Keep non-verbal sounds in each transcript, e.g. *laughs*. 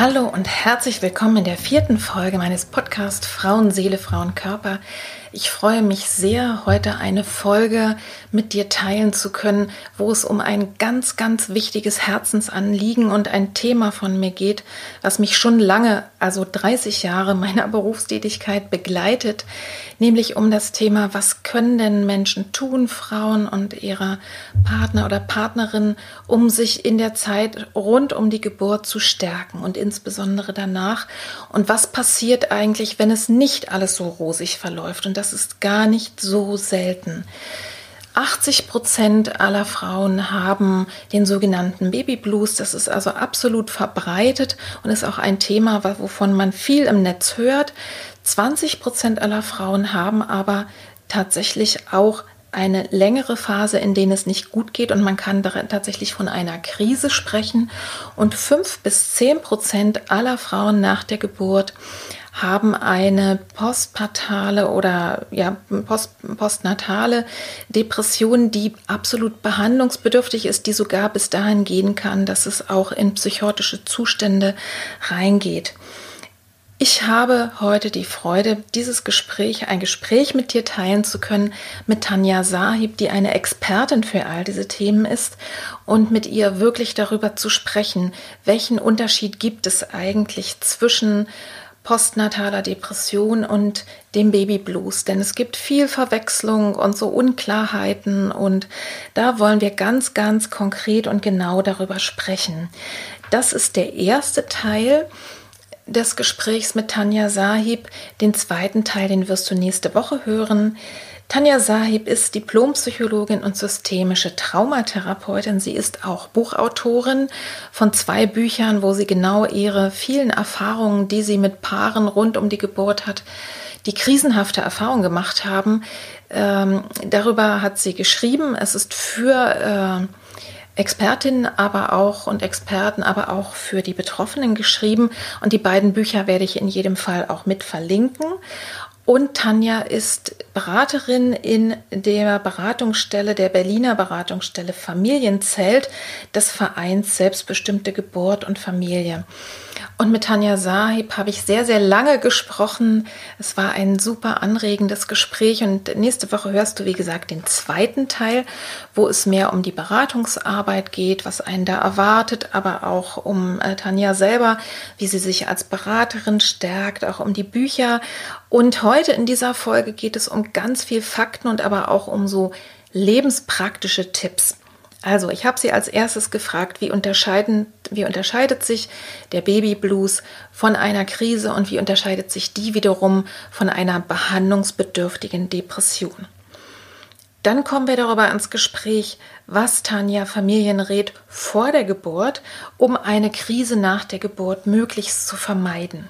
Hallo und herzlich willkommen in der vierten Folge meines Podcasts Frauenseele, Frauenkörper. Ich freue mich sehr, heute eine Folge mit dir teilen zu können, wo es um ein ganz, ganz wichtiges Herzensanliegen und ein Thema von mir geht, was mich schon lange, also 30 Jahre meiner Berufstätigkeit begleitet, nämlich um das Thema, was können denn Menschen tun, Frauen und ihre Partner oder Partnerin, um sich in der Zeit rund um die Geburt zu stärken und insbesondere danach. Und was passiert eigentlich, wenn es nicht alles so rosig verläuft? Und das ist gar nicht so selten. 80 Prozent aller Frauen haben den sogenannten Baby Blues. Das ist also absolut verbreitet und ist auch ein Thema, wovon man viel im Netz hört. 20 Prozent aller Frauen haben aber tatsächlich auch eine längere Phase, in der es nicht gut geht und man kann tatsächlich von einer Krise sprechen. Und fünf bis zehn Prozent aller Frauen nach der Geburt haben eine postpartale oder ja, post, postnatale Depression, die absolut behandlungsbedürftig ist, die sogar bis dahin gehen kann, dass es auch in psychotische Zustände reingeht. Ich habe heute die Freude, dieses Gespräch, ein Gespräch mit dir teilen zu können, mit Tanja Sahib, die eine Expertin für all diese Themen ist und mit ihr wirklich darüber zu sprechen, welchen Unterschied gibt es eigentlich zwischen postnataler Depression und dem Babyblues, denn es gibt viel Verwechslung und so Unklarheiten und da wollen wir ganz, ganz konkret und genau darüber sprechen. Das ist der erste Teil des Gesprächs mit Tanja Sahib. Den zweiten Teil, den wirst du nächste Woche hören. Tanja Sahib ist Diplompsychologin und systemische Traumatherapeutin. Sie ist auch Buchautorin von zwei Büchern, wo sie genau ihre vielen Erfahrungen, die sie mit Paaren rund um die Geburt hat, die krisenhafte Erfahrung gemacht haben. Ähm, darüber hat sie geschrieben. Es ist für äh, Expertinnen, aber auch und Experten, aber auch für die Betroffenen geschrieben. Und die beiden Bücher werde ich in jedem Fall auch mit verlinken. Und Tanja ist Beraterin in der Beratungsstelle, der Berliner Beratungsstelle Familienzelt des Vereins Selbstbestimmte Geburt und Familie. Und mit Tanja Sahib habe ich sehr, sehr lange gesprochen. Es war ein super anregendes Gespräch und nächste Woche hörst du, wie gesagt, den zweiten Teil, wo es mehr um die Beratungsarbeit geht, was einen da erwartet, aber auch um äh, Tanja selber, wie sie sich als Beraterin stärkt, auch um die Bücher. Und heute in dieser Folge geht es um ganz viel Fakten und aber auch um so lebenspraktische Tipps. Also, ich habe sie als erstes gefragt, wie, unterscheiden, wie unterscheidet sich der Babyblues von einer Krise und wie unterscheidet sich die wiederum von einer behandlungsbedürftigen Depression. Dann kommen wir darüber ins Gespräch, was Tanja Familien rät vor der Geburt, um eine Krise nach der Geburt möglichst zu vermeiden.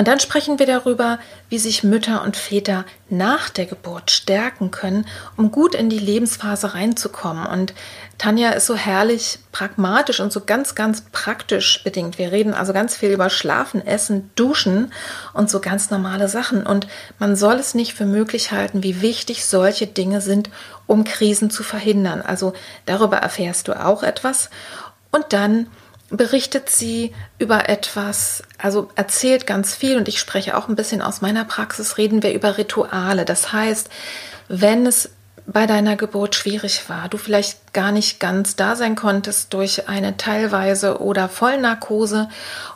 Und dann sprechen wir darüber, wie sich Mütter und Väter nach der Geburt stärken können, um gut in die Lebensphase reinzukommen. Und Tanja ist so herrlich pragmatisch und so ganz, ganz praktisch bedingt. Wir reden also ganz viel über Schlafen, Essen, Duschen und so ganz normale Sachen. Und man soll es nicht für möglich halten, wie wichtig solche Dinge sind, um Krisen zu verhindern. Also darüber erfährst du auch etwas. Und dann berichtet sie über etwas, also erzählt ganz viel und ich spreche auch ein bisschen aus meiner Praxis, reden wir über Rituale. Das heißt, wenn es bei deiner Geburt schwierig war, du vielleicht gar nicht ganz da sein konntest durch eine teilweise oder Vollnarkose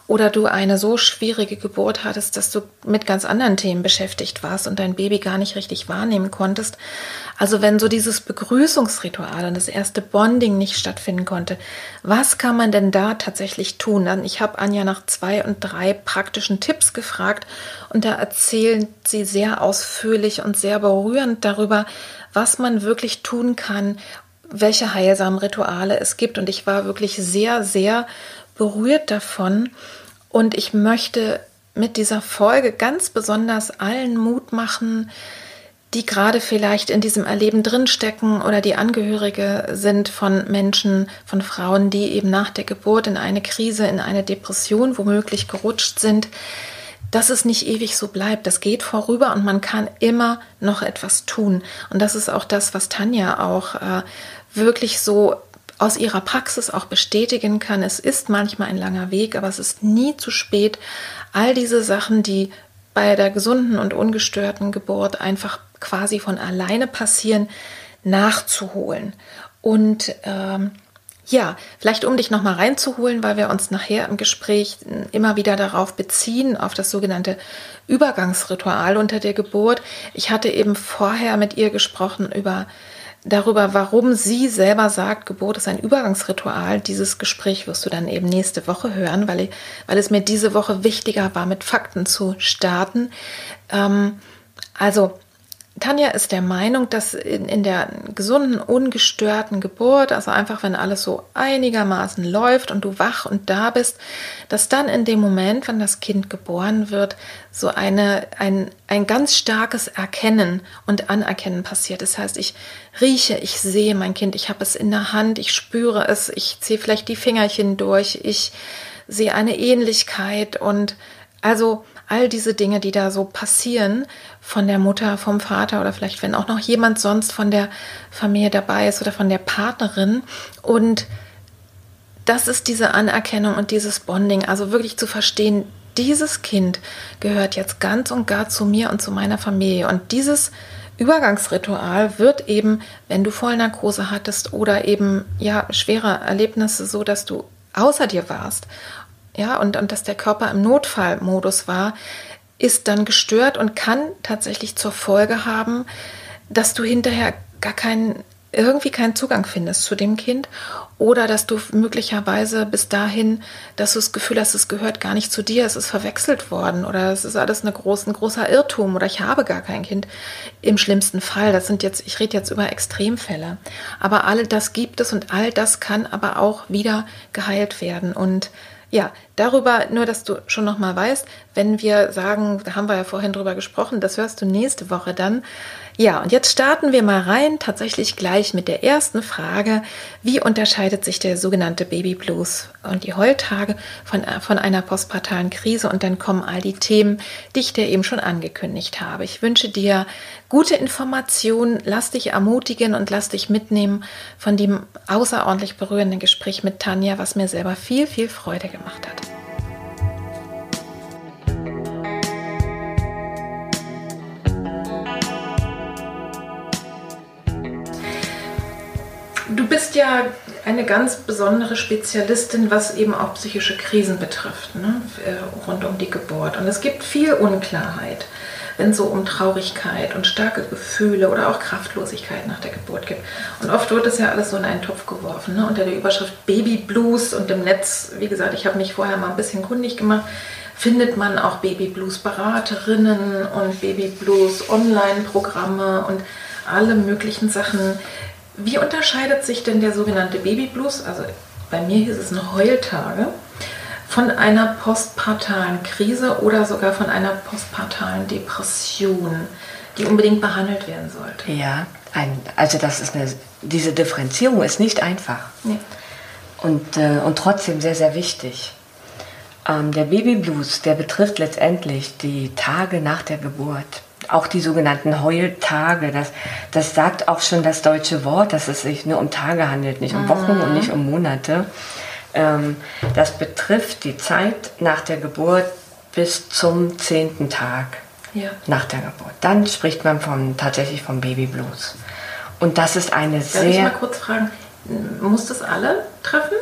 oder du eine so schwierige Geburt hattest, dass du mit ganz anderen Themen beschäftigt warst und dein Baby gar nicht richtig wahrnehmen konntest. Also wenn so dieses Begrüßungsritual und das erste Bonding nicht stattfinden konnte, was kann man denn da tatsächlich tun? Ich habe Anja nach zwei und drei praktischen Tipps gefragt und da erzählen sie sehr ausführlich und sehr berührend darüber, was man wirklich tun kann, welche heilsamen Rituale es gibt. Und ich war wirklich sehr, sehr berührt davon. Und ich möchte mit dieser Folge ganz besonders allen Mut machen, die gerade vielleicht in diesem Erleben drinstecken oder die Angehörige sind von Menschen, von Frauen, die eben nach der Geburt in eine Krise, in eine Depression womöglich gerutscht sind, dass es nicht ewig so bleibt. Das geht vorüber und man kann immer noch etwas tun. Und das ist auch das, was Tanja auch äh, wirklich so aus ihrer Praxis auch bestätigen kann. Es ist manchmal ein langer Weg, aber es ist nie zu spät, all diese Sachen, die bei der gesunden und ungestörten Geburt einfach quasi von alleine passieren, nachzuholen. Und ähm, ja, vielleicht um dich nochmal reinzuholen, weil wir uns nachher im Gespräch immer wieder darauf beziehen, auf das sogenannte Übergangsritual unter der Geburt. Ich hatte eben vorher mit ihr gesprochen über darüber, warum sie selber sagt, Geburt ist ein Übergangsritual. Dieses Gespräch wirst du dann eben nächste Woche hören, weil, ich, weil es mir diese Woche wichtiger war, mit Fakten zu starten. Ähm, also Tanja ist der Meinung, dass in, in, der gesunden, ungestörten Geburt, also einfach wenn alles so einigermaßen läuft und du wach und da bist, dass dann in dem Moment, wenn das Kind geboren wird, so eine, ein, ein ganz starkes Erkennen und Anerkennen passiert. Das heißt, ich rieche, ich sehe mein Kind, ich habe es in der Hand, ich spüre es, ich ziehe vielleicht die Fingerchen durch, ich sehe eine Ähnlichkeit und also all diese Dinge, die da so passieren von der Mutter, vom Vater oder vielleicht wenn auch noch jemand sonst von der Familie dabei ist oder von der Partnerin. Und das ist diese Anerkennung und dieses Bonding, also wirklich zu verstehen, dieses Kind gehört jetzt ganz und gar zu mir und zu meiner Familie. Und dieses Übergangsritual wird eben, wenn du Vollnarkose hattest oder eben ja schwere Erlebnisse so, dass du außer dir warst ja, und, und dass der Körper im Notfallmodus war, ist dann gestört und kann tatsächlich zur Folge haben, dass du hinterher gar keinen, irgendwie keinen Zugang findest zu dem Kind oder dass du möglicherweise bis dahin, dass du das Gefühl hast, es gehört gar nicht zu dir, es ist verwechselt worden oder es ist alles eine groß, ein großer Irrtum oder ich habe gar kein Kind. Im schlimmsten Fall, das sind jetzt, ich rede jetzt über Extremfälle. Aber all das gibt es und all das kann aber auch wieder geheilt werden und ja, darüber, nur dass du schon noch mal weißt, wenn wir sagen, da haben wir ja vorhin drüber gesprochen, das hörst du nächste Woche dann, ja, und jetzt starten wir mal rein, tatsächlich gleich mit der ersten Frage. Wie unterscheidet sich der sogenannte Baby Blues und die Heultage von, von einer postpartalen Krise? Und dann kommen all die Themen, die ich dir eben schon angekündigt habe. Ich wünsche dir gute Informationen, lass dich ermutigen und lass dich mitnehmen von dem außerordentlich berührenden Gespräch mit Tanja, was mir selber viel, viel Freude gemacht hat. Du bist ja eine ganz besondere Spezialistin, was eben auch psychische Krisen betrifft, ne? Äh, rund um die Geburt. Und es gibt viel Unklarheit, wenn es so um Traurigkeit und starke Gefühle oder auch Kraftlosigkeit nach der Geburt geht. Und oft wird das ja alles so in einen Topf geworfen, ne? unter der Überschrift Baby Blues und im Netz, wie gesagt, ich habe mich vorher mal ein bisschen kundig gemacht, findet man auch Baby Blues Beraterinnen und Baby Blues Online-Programme und alle möglichen Sachen wie unterscheidet sich denn der sogenannte Babyblues, also bei mir hieß es eine Heultage, von einer postpartalen Krise oder sogar von einer postpartalen Depression, die unbedingt behandelt werden sollte? Ja, ein, also das ist eine, diese Differenzierung ist nicht einfach. Nee. Und, äh, und trotzdem sehr, sehr wichtig. Ähm, der Babyblues, der betrifft letztendlich die Tage nach der Geburt auch die sogenannten Heultage. Das, das sagt auch schon das deutsche Wort, dass es sich nur um Tage handelt, nicht um Wochen und nicht um Monate. Ähm, das betrifft die Zeit nach der Geburt bis zum zehnten Tag ja. nach der Geburt. Dann spricht man vom, tatsächlich vom Babyblues. Und das ist eine Darf sehr... ich mal kurz fragen, Muss das alle treffen?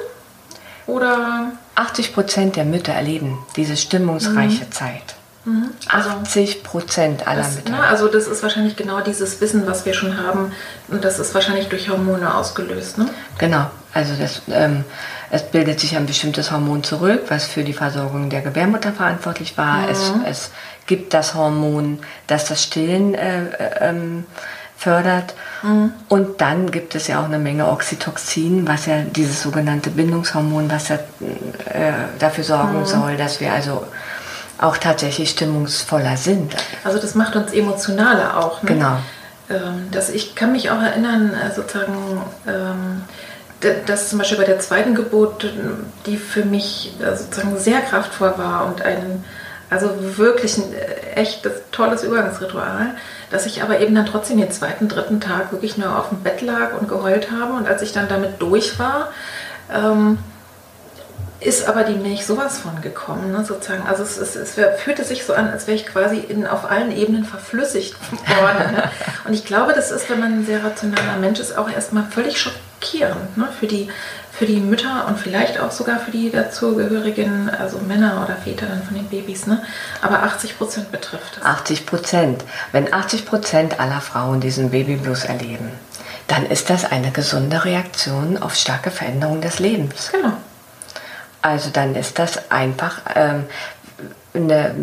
Oder? 80 Prozent der Mütter erleben diese stimmungsreiche mhm. Zeit. Mhm. Also, 80 Prozent aller das, Mütter. Ne, also das ist wahrscheinlich genau dieses Wissen, was wir schon haben. Und das ist wahrscheinlich durch Hormone ausgelöst. Ne? Genau. Also das, ähm, es bildet sich ein bestimmtes Hormon zurück, was für die Versorgung der Gebärmutter verantwortlich war. Mhm. Es, es gibt das Hormon, das das Stillen äh, äh, ähm, fördert. Mhm. Und dann gibt es ja auch eine Menge Oxytocin, was ja dieses sogenannte Bindungshormon, was ja äh, dafür sorgen mhm. soll, dass wir also auch tatsächlich stimmungsvoller sind. Also das macht uns emotionaler auch. Ne? Genau. Ähm, dass ich kann mich auch erinnern, äh, sozusagen, ähm, dass zum Beispiel bei der zweiten Geburt, die für mich äh, sozusagen sehr kraftvoll war und ein, also wirklich ein äh, echtes, tolles Übergangsritual, dass ich aber eben dann trotzdem den zweiten, dritten Tag wirklich nur auf dem Bett lag und geheult habe und als ich dann damit durch war, ähm, ist aber die Milch sowas von gekommen, ne, sozusagen. Also es, es, es fühlte sich so an, als wäre ich quasi in, auf allen Ebenen verflüssigt *laughs* worden. Ne? Und ich glaube, das ist, wenn man ein sehr rationaler Mensch ist, auch erstmal völlig schockierend ne? für, die, für die Mütter und vielleicht auch sogar für die dazugehörigen, also Männer oder Väter dann von den Babys. Ne? Aber 80 Prozent betrifft das. 80 Prozent. Wenn 80 Prozent aller Frauen diesen Babyblues erleben, dann ist das eine gesunde Reaktion auf starke Veränderungen des Lebens. Genau. Also dann ist das einfach ähm, eine,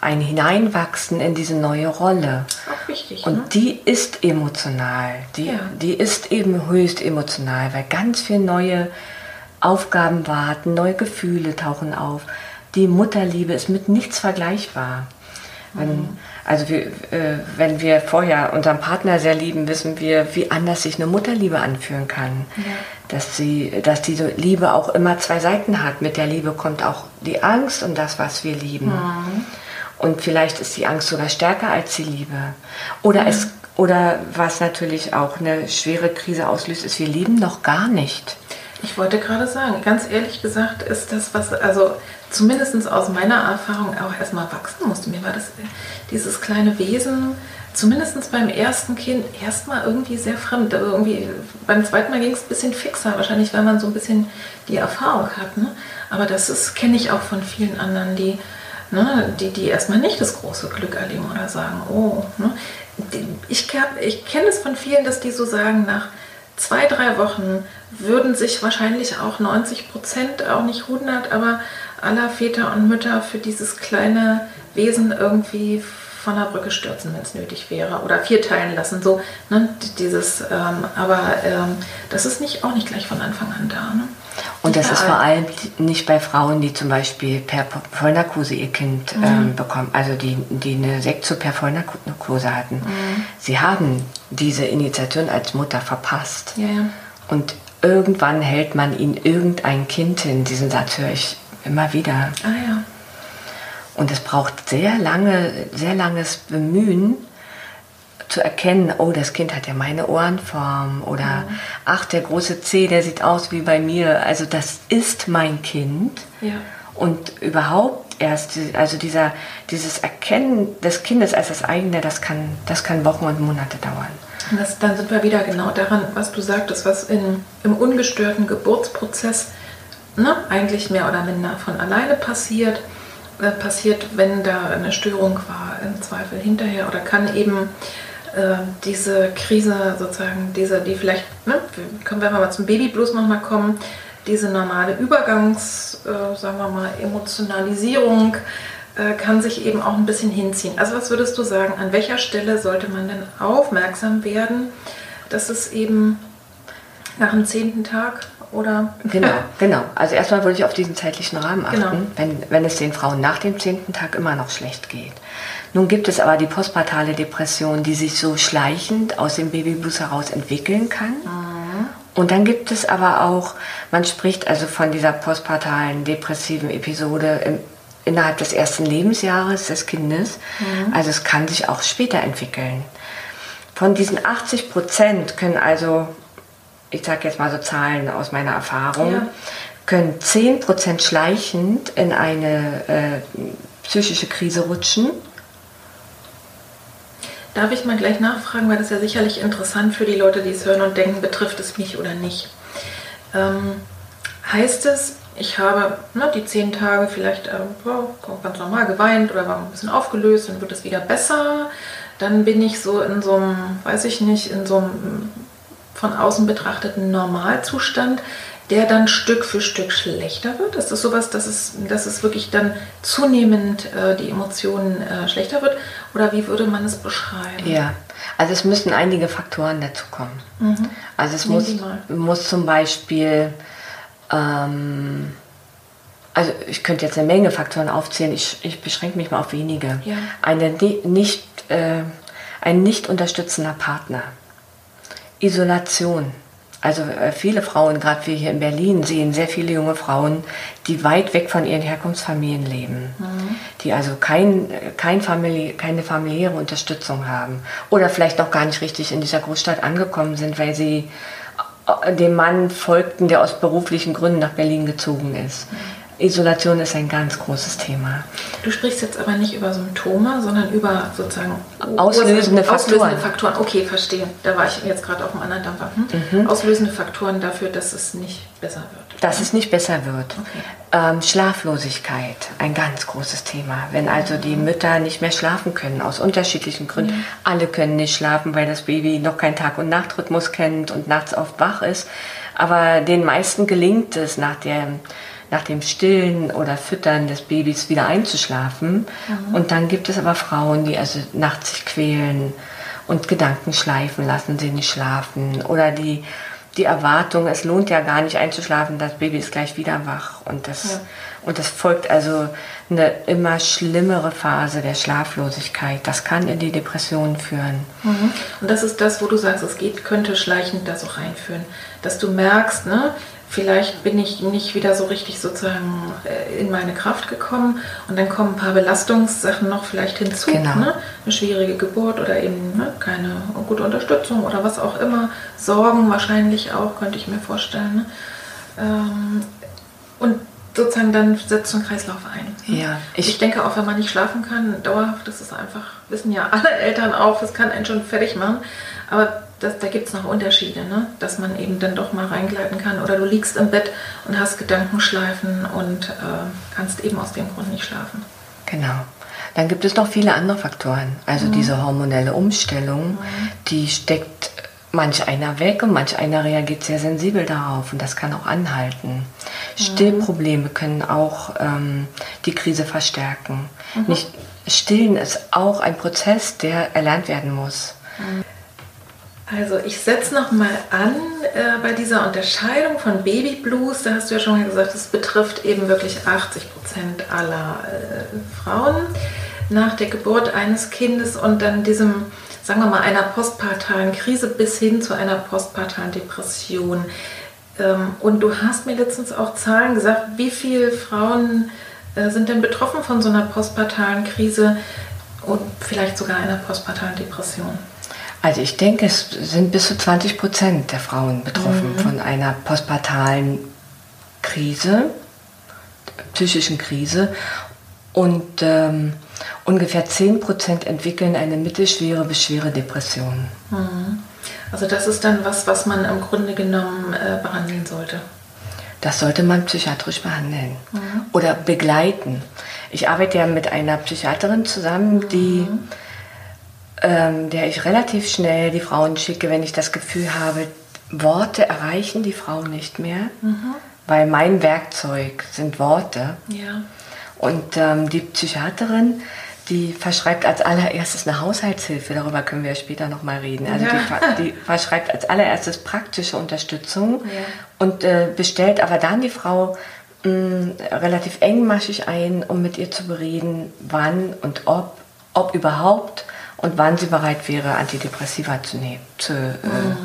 ein Hineinwachsen in diese neue Rolle. Auch wichtig. Und ne? die ist emotional. Die, ja. die ist eben höchst emotional, weil ganz viele neue Aufgaben warten, neue Gefühle tauchen auf. Die Mutterliebe ist mit nichts vergleichbar. Wenn, mhm. Also wir, äh, wenn wir vorher unseren Partner sehr lieben, wissen wir, wie anders sich eine Mutterliebe anfühlen kann. Ja. Dass, sie, dass diese Liebe auch immer zwei Seiten hat. Mit der Liebe kommt auch die Angst und das, was wir lieben. Mhm. Und vielleicht ist die Angst sogar stärker als die Liebe. Oder, mhm. es, oder was natürlich auch eine schwere Krise auslöst, ist, wir lieben noch gar nicht. Ich wollte gerade sagen, ganz ehrlich gesagt, ist das, was, also zumindest aus meiner Erfahrung auch erstmal wachsen musste. Mir war das dieses kleine Wesen, zumindest beim ersten Kind, erstmal irgendwie sehr fremd. Aber irgendwie beim zweiten Mal ging es ein bisschen fixer, wahrscheinlich weil man so ein bisschen die Erfahrung hat. Ne? Aber das kenne ich auch von vielen anderen, die, ne, die, die erstmal nicht das große Glück erleben oder sagen, oh, ne? ich, ich kenne es von vielen, dass die so sagen, nach zwei, drei Wochen würden sich wahrscheinlich auch 90 Prozent, auch nicht 100, aber aller Väter und Mütter für dieses kleine Wesen irgendwie von der Brücke stürzen, wenn es nötig wäre, oder vierteilen lassen. So, ne, dieses, ähm, aber ähm, das ist nicht, auch nicht gleich von Anfang an da. Ne? Und das ist vor allem nicht bei Frauen, die zum Beispiel per Vollnarkose ihr Kind mhm. ähm, bekommen, also die, die eine Sektion per Vollnarkose hatten. Mhm. Sie haben diese Initiation als Mutter verpasst. Ja, ja. Und irgendwann hält man ihnen irgendein Kind hin. Diesen Satz höre ich immer wieder. Ah ja. Und es braucht sehr lange, sehr langes Bemühen, zu erkennen, oh, das Kind hat ja meine Ohrenform oder mhm. ach, der große C, der sieht aus wie bei mir. Also das ist mein Kind. Ja. Und überhaupt erst, also dieser, dieses Erkennen des Kindes als das eigene, das kann, das kann Wochen und Monate dauern. Und das, dann sind wir wieder genau daran, was du sagtest, was in, im ungestörten Geburtsprozess ne, eigentlich mehr oder minder von alleine passiert äh, passiert, wenn da eine Störung war, im Zweifel hinterher oder kann eben äh, diese Krise sozusagen, diese, die vielleicht, ne, können wir mal zum Babyblues nochmal kommen, diese normale Übergangs, äh, sagen wir mal, Emotionalisierung äh, kann sich eben auch ein bisschen hinziehen. Also was würdest du sagen, an welcher Stelle sollte man denn aufmerksam werden, dass es eben nach dem zehnten Tag oder? Genau, *laughs* genau. Also erstmal würde ich auf diesen zeitlichen Rahmen achten, genau. wenn, wenn es den Frauen nach dem zehnten Tag immer noch schlecht geht. Nun gibt es aber die postpartale Depression, die sich so schleichend aus dem Babyblues heraus entwickeln kann. Mhm. Und dann gibt es aber auch, man spricht also von dieser postpartalen depressiven Episode im, innerhalb des ersten Lebensjahres des Kindes. Mhm. Also es kann sich auch später entwickeln. Von diesen 80 Prozent können also ich sage jetzt mal so Zahlen aus meiner Erfahrung, ja. können 10% schleichend in eine äh, psychische Krise rutschen. darf ich mal gleich nachfragen, weil das ja sicherlich interessant für die Leute, die es hören und denken, betrifft es mich oder nicht. Ähm, heißt es, ich habe ne, die zehn Tage vielleicht äh, ganz normal geweint oder war ein bisschen aufgelöst, dann wird es wieder besser. Dann bin ich so in so einem, weiß ich nicht, in so einem von außen betrachteten Normalzustand, der dann Stück für Stück schlechter wird? Ist das sowas, dass es, dass es wirklich dann zunehmend äh, die Emotionen äh, schlechter wird? Oder wie würde man es beschreiben? Ja, also es müssen einige Faktoren dazu kommen. Mhm. Also es muss, muss zum Beispiel, ähm, also ich könnte jetzt eine Menge Faktoren aufzählen, ich, ich beschränke mich mal auf wenige. Ja. Eine nicht, äh, ein nicht unterstützender Partner, Isolation also äh, viele Frauen, gerade wir hier in Berlin, sehen sehr viele junge Frauen, die weit weg von ihren Herkunftsfamilien leben, mhm. die also kein, kein Famili keine familiäre Unterstützung haben oder vielleicht noch gar nicht richtig in dieser Großstadt angekommen sind, weil sie äh, dem Mann folgten, der aus beruflichen Gründen nach Berlin gezogen ist. Mhm. Isolation ist ein ganz großes Thema. Du sprichst jetzt aber nicht über Symptome, sondern über sozusagen auslösende Faktoren. Auslösende Faktoren. Okay, verstehe. Da war ich jetzt gerade auf einem anderen Dampfer. Hm? Mhm. Auslösende Faktoren dafür, dass es nicht besser wird. Dass es nicht besser wird. Okay. Ähm, Schlaflosigkeit, ein ganz großes Thema. Wenn also die Mütter nicht mehr schlafen können, aus unterschiedlichen Gründen. Ja. Alle können nicht schlafen, weil das Baby noch keinen Tag- und Nachtrhythmus kennt und nachts oft wach ist. Aber den meisten gelingt es nach der nach dem Stillen oder Füttern des Babys wieder einzuschlafen. Mhm. Und dann gibt es aber Frauen, die also nachts sich quälen und Gedanken schleifen lassen, sie nicht schlafen. Oder die, die Erwartung, es lohnt ja gar nicht einzuschlafen, das Baby ist gleich wieder wach. Und das, ja. und das folgt also eine immer schlimmere Phase der Schlaflosigkeit. Das kann in die Depression führen. Mhm. Und das ist das, wo du sagst, es geht, könnte schleichend da so reinführen. Dass du merkst, ne, vielleicht bin ich nicht wieder so richtig sozusagen äh, in meine Kraft gekommen und dann kommen ein paar Belastungssachen noch vielleicht hinzu. Genau. Ne? Eine schwierige Geburt oder eben ne, keine gute Unterstützung oder was auch immer. Sorgen wahrscheinlich auch, könnte ich mir vorstellen. Ne? Ähm, und sozusagen dann setzt so ein Kreislauf ein. Ja, ich, ich, denke auch, wenn man nicht schlafen kann, dauerhaft, das ist einfach, wissen ja alle Eltern auch, das kann einen schon fertig machen. Aber das, da gibt es noch Unterschiede, ne? dass man eben dann doch mal reingleiten kann. Oder du liegst im Bett und hast Gedankenschleifen und äh, kannst eben aus dem Grund nicht schlafen. Genau. Dann gibt es noch viele andere Faktoren. Also mhm. diese hormonelle Umstellung, mhm. die steckt manch einer weg und manch einer reagiert sehr sensibel darauf und das kann auch anhalten. Mhm. Stillprobleme können auch ähm, die Krise verstärken. Mhm. Nicht, Stillen ist auch ein Prozess, der erlernt werden muss. Also ich setze noch mal an äh, bei dieser Unterscheidung von Baby Blues. Da hast du ja schon gesagt, es betrifft eben wirklich 80 Prozent aller äh, Frauen nach der Geburt eines Kindes und dann diesem, sagen wir mal, einer postpartalen Krise bis hin zu einer postpartalen Depression. Ähm, und du hast mir letztens auch Zahlen gesagt, wie viele Frauen äh, sind denn betroffen von so einer postpartalen Krise und vielleicht sogar einer postpartalen Depression? Also ich denke, es sind bis zu 20 Prozent der Frauen betroffen mhm. von einer postpartalen Krise, psychischen Krise. Und ähm, ungefähr 10 Prozent entwickeln eine mittelschwere bis schwere Depression. Mhm. Also das ist dann was, was man im Grunde genommen äh, behandeln sollte. Das sollte man psychiatrisch behandeln mhm. oder begleiten. Ich arbeite ja mit einer Psychiaterin zusammen, die mhm ähm, der ich relativ schnell die Frauen schicke, wenn ich das Gefühl habe, Worte erreichen die Frauen nicht mehr, mhm. weil mein Werkzeug sind Worte. Ja. Und ähm, die Psychiaterin, die verschreibt als allererstes eine Haushaltshilfe, darüber können wir später nochmal reden. Also ja. die, die, verschreibt als allererstes praktische Unterstützung ja. und äh, bestellt aber dann die Frau mh, mm, relativ engmaschig ein, um mit ihr zu bereden, wann und ob, ob überhaupt und wann sie bereit wäre, Antidepressiva zu nehmen, zu, äh, mhm. äh,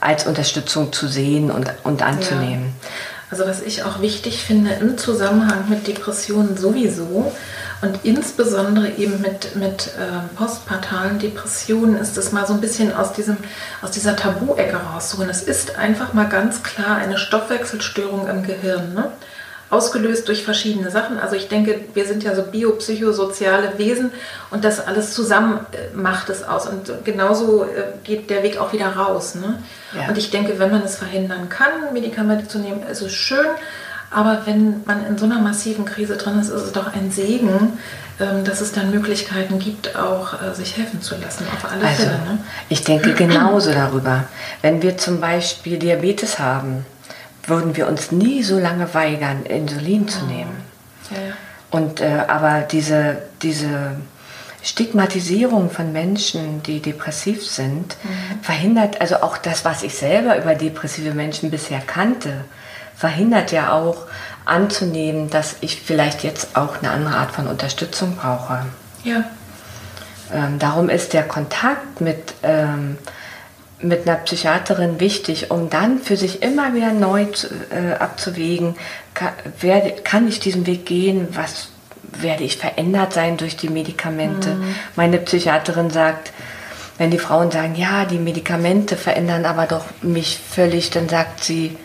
als Unterstützung zu sehen und, und anzunehmen. Ja. Also was ich auch wichtig finde im Zusammenhang mit Depressionen sowieso und insbesondere eben mit, mit äh, postpartalen Depressionen ist es mal so ein bisschen aus, diesem, aus dieser Tabu-Ecke rauszuholen. Es ist einfach mal ganz klar eine Stoffwechselstörung im Gehirn. Ne? Ausgelöst durch verschiedene Sachen. Also ich denke, wir sind ja so biopsychosoziale Wesen und das alles zusammen äh, macht es aus. Und genauso äh, geht der Weg auch wieder raus. Ne? Ja. Und ich denke, wenn man es verhindern kann, Medikamente zu nehmen, ist es schön. Aber wenn man in so einer massiven Krise drin ist, ist es doch ein Segen, ähm, dass es dann Möglichkeiten gibt, auch äh, sich helfen zu lassen, auf alle also, Fälle. Ne? Ich denke genauso darüber. Wenn wir zum Beispiel Diabetes haben, würden wir uns nie so lange weigern, Insulin zu nehmen. Ja, ja. Und äh, aber diese, diese Stigmatisierung von Menschen, die depressiv sind, mhm. verhindert, also auch das, was ich selber über depressive Menschen bisher kannte, verhindert ja auch anzunehmen, dass ich vielleicht jetzt auch eine andere Art von Unterstützung brauche. Ja. Ähm, darum ist der Kontakt mit ähm, mit einer Psychiaterin wichtig, um dann für sich immer wieder neu zu, äh, abzuwägen, kann, werde, kann ich diesen Weg gehen, was werde ich verändert sein durch die Medikamente. Mhm. Meine Psychiaterin sagt, wenn die Frauen sagen, ja, die Medikamente verändern aber doch mich völlig, dann sagt sie,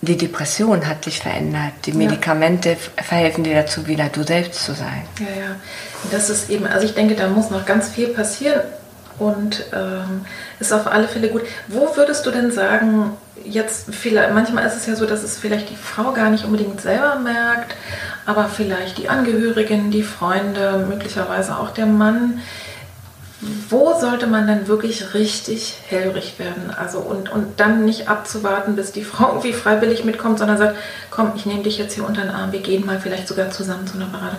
die Depression hat dich verändert. Die Medikamente ja. verhelfen dir dazu, wieder du selbst zu sein. Ja, ja. Das ist eben, also ich denke, da muss noch ganz viel passieren und ähm, ist auf alle Fälle gut. Wo würdest du denn sagen, jetzt vielleicht, manchmal ist es ja so, dass es vielleicht die Frau gar nicht unbedingt selber merkt, aber vielleicht die Angehörigen, die Freunde, möglicherweise auch der Mann. Wo sollte man dann wirklich richtig hellrig werden? Also und, und dann nicht abzuwarten, bis die Frau irgendwie freiwillig mitkommt, sondern sagt, komm, ich nehme dich jetzt hier unter den Arm, wir gehen mal vielleicht sogar zusammen zu einer Beratung.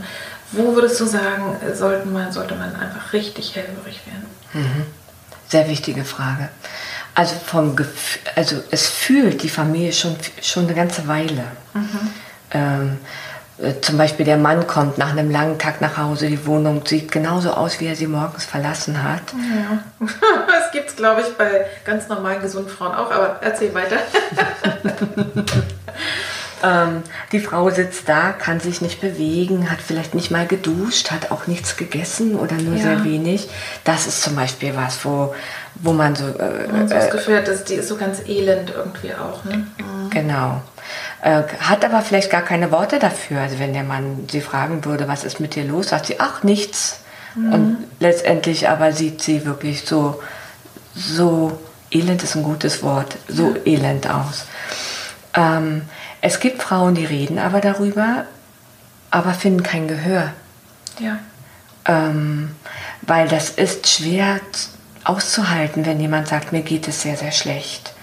Wo würdest du sagen, sollte man, sollte man einfach richtig hellhörig werden? Mhm. Sehr wichtige Frage. Also vom Gefühl, also es fühlt die Familie schon, schon eine ganze Weile. Mhm. Ähm, äh, zum Beispiel der Mann kommt nach einem langen Tag nach Hause, die Wohnung sieht genauso aus, wie er sie morgens verlassen hat. Ja. *laughs* Das gibt es, glaube ich, bei ganz normalen, gesunden Frauen auch, aber erzähl weiter. *laughs* Ähm, die Frau sitzt da, kann sich nicht bewegen, hat vielleicht nicht mal geduscht, hat auch nichts gegessen oder nur ja. sehr wenig. Das ist zum Beispiel was, wo, wo man so. Äh, man so das äh, Gefühl hat, dass die ist so ganz elend irgendwie auch. Ne? Mhm. Genau. Äh, hat aber vielleicht gar keine Worte dafür. Also wenn der Mann sie fragen würde, was ist mit dir los, sagt sie, ach nichts. Mhm. Und letztendlich aber sieht sie wirklich so, so elend ist ein gutes Wort, so elend aus. Ähm, es gibt Frauen, die reden aber darüber, aber finden kein Gehör. Ja. Ähm, weil das ist schwer auszuhalten, wenn jemand sagt, mir geht es sehr, sehr schlecht.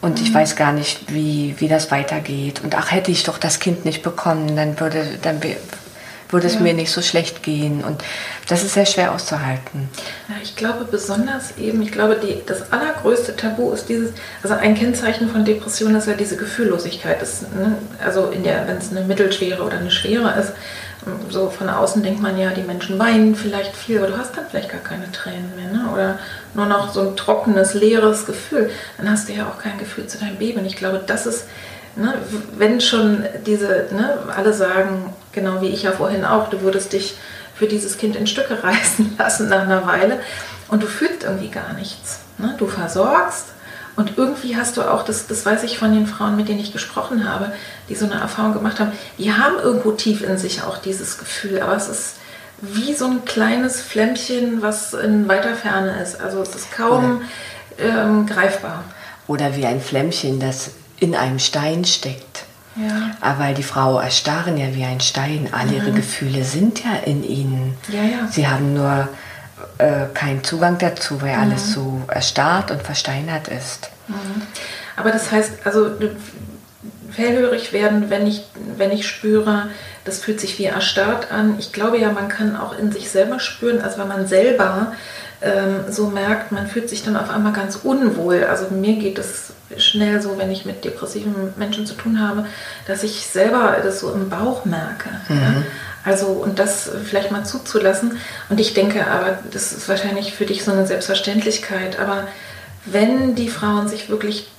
Und mhm. ich weiß gar nicht, wie, wie das weitergeht. Und ach, hätte ich doch das Kind nicht bekommen, dann würde, dann würde es ja. mir nicht so schlecht gehen. Und das ist sehr schwer auszuhalten. Ja, ich glaube besonders eben, ich glaube, die, das allergrößte Tabu ist dieses, also ein Kennzeichen von Depression ist ja diese Gefühllosigkeit. Das, ne, also wenn es eine mittelschwere oder eine schwere ist, so von außen denkt man ja, die Menschen weinen vielleicht viel, aber du hast dann vielleicht gar keine Tränen mehr. Ne? Oder nur noch so ein trockenes, leeres Gefühl. Dann hast du ja auch kein Gefühl zu deinem Baby. Und ich glaube, das ist Ne, wenn schon diese, ne, alle sagen, genau wie ich ja vorhin auch, du würdest dich für dieses Kind in Stücke *laughs* reißen lassen nach einer Weile und du fühlst irgendwie gar nichts. Ne? Du versorgst und irgendwie hast du auch, das, das weiß ich von den Frauen, mit denen ich gesprochen habe, die so eine Erfahrung gemacht haben, die haben irgendwo tief in sich auch dieses Gefühl, aber es ist wie so ein kleines Flämmchen, was in weiter Ferne ist. Also es ist kaum ähm, greifbar. Oder wie ein Flämmchen, das in einem Stein steckt. Ja. Aber weil die Frau erstarren ja wie ein Stein. All ihre mhm. Gefühle sind ja in ihnen. Ja, ja. Sie haben nur äh, keinen Zugang dazu, weil mhm. alles so erstarrt und versteinert ist. Mhm. Aber das heißt, also hellhörig werden, wenn ich, wenn ich spüre, das fühlt sich wie erstarrt an. Ich glaube ja, man kann auch in sich selber spüren, also wenn man selber ähm, so merkt, man fühlt sich dann auf einmal ganz unwohl. Also mir geht es schnell so, wenn ich mit depressiven Menschen zu tun habe, dass ich selber das so im Bauch merke. Mhm. Ja? Also und das vielleicht mal zuzulassen. Und ich denke aber, das ist wahrscheinlich für dich so eine Selbstverständlichkeit. Aber wenn die Frauen sich wirklich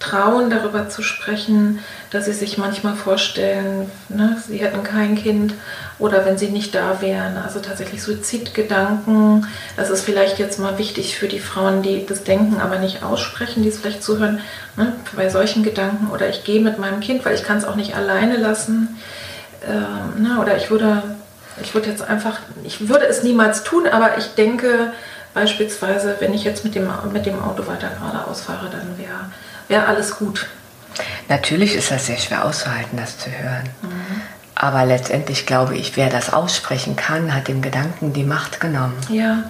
trauen, darüber zu sprechen, dass sie sich manchmal vorstellen, ne, sie hätten kein Kind oder wenn sie nicht da wären. Also tatsächlich Suizidgedanken. Das ist vielleicht jetzt mal wichtig für die Frauen, die das denken, aber nicht aussprechen, die es vielleicht zuhören, ne, bei solchen Gedanken. Oder ich gehe mit meinem Kind, weil ich kann es auch nicht alleine lassen. Ähm, ne, oder ich würde, ich würde jetzt einfach, ich würde es niemals tun, aber ich denke beispielsweise, wenn ich jetzt mit dem, mit dem Auto weiter geradeaus fahre, dann wäre wär alles gut. Natürlich ist das sehr schwer auszuhalten, das zu hören. Mhm. Aber letztendlich glaube ich, wer das aussprechen kann, hat dem Gedanken die Macht genommen. Ja.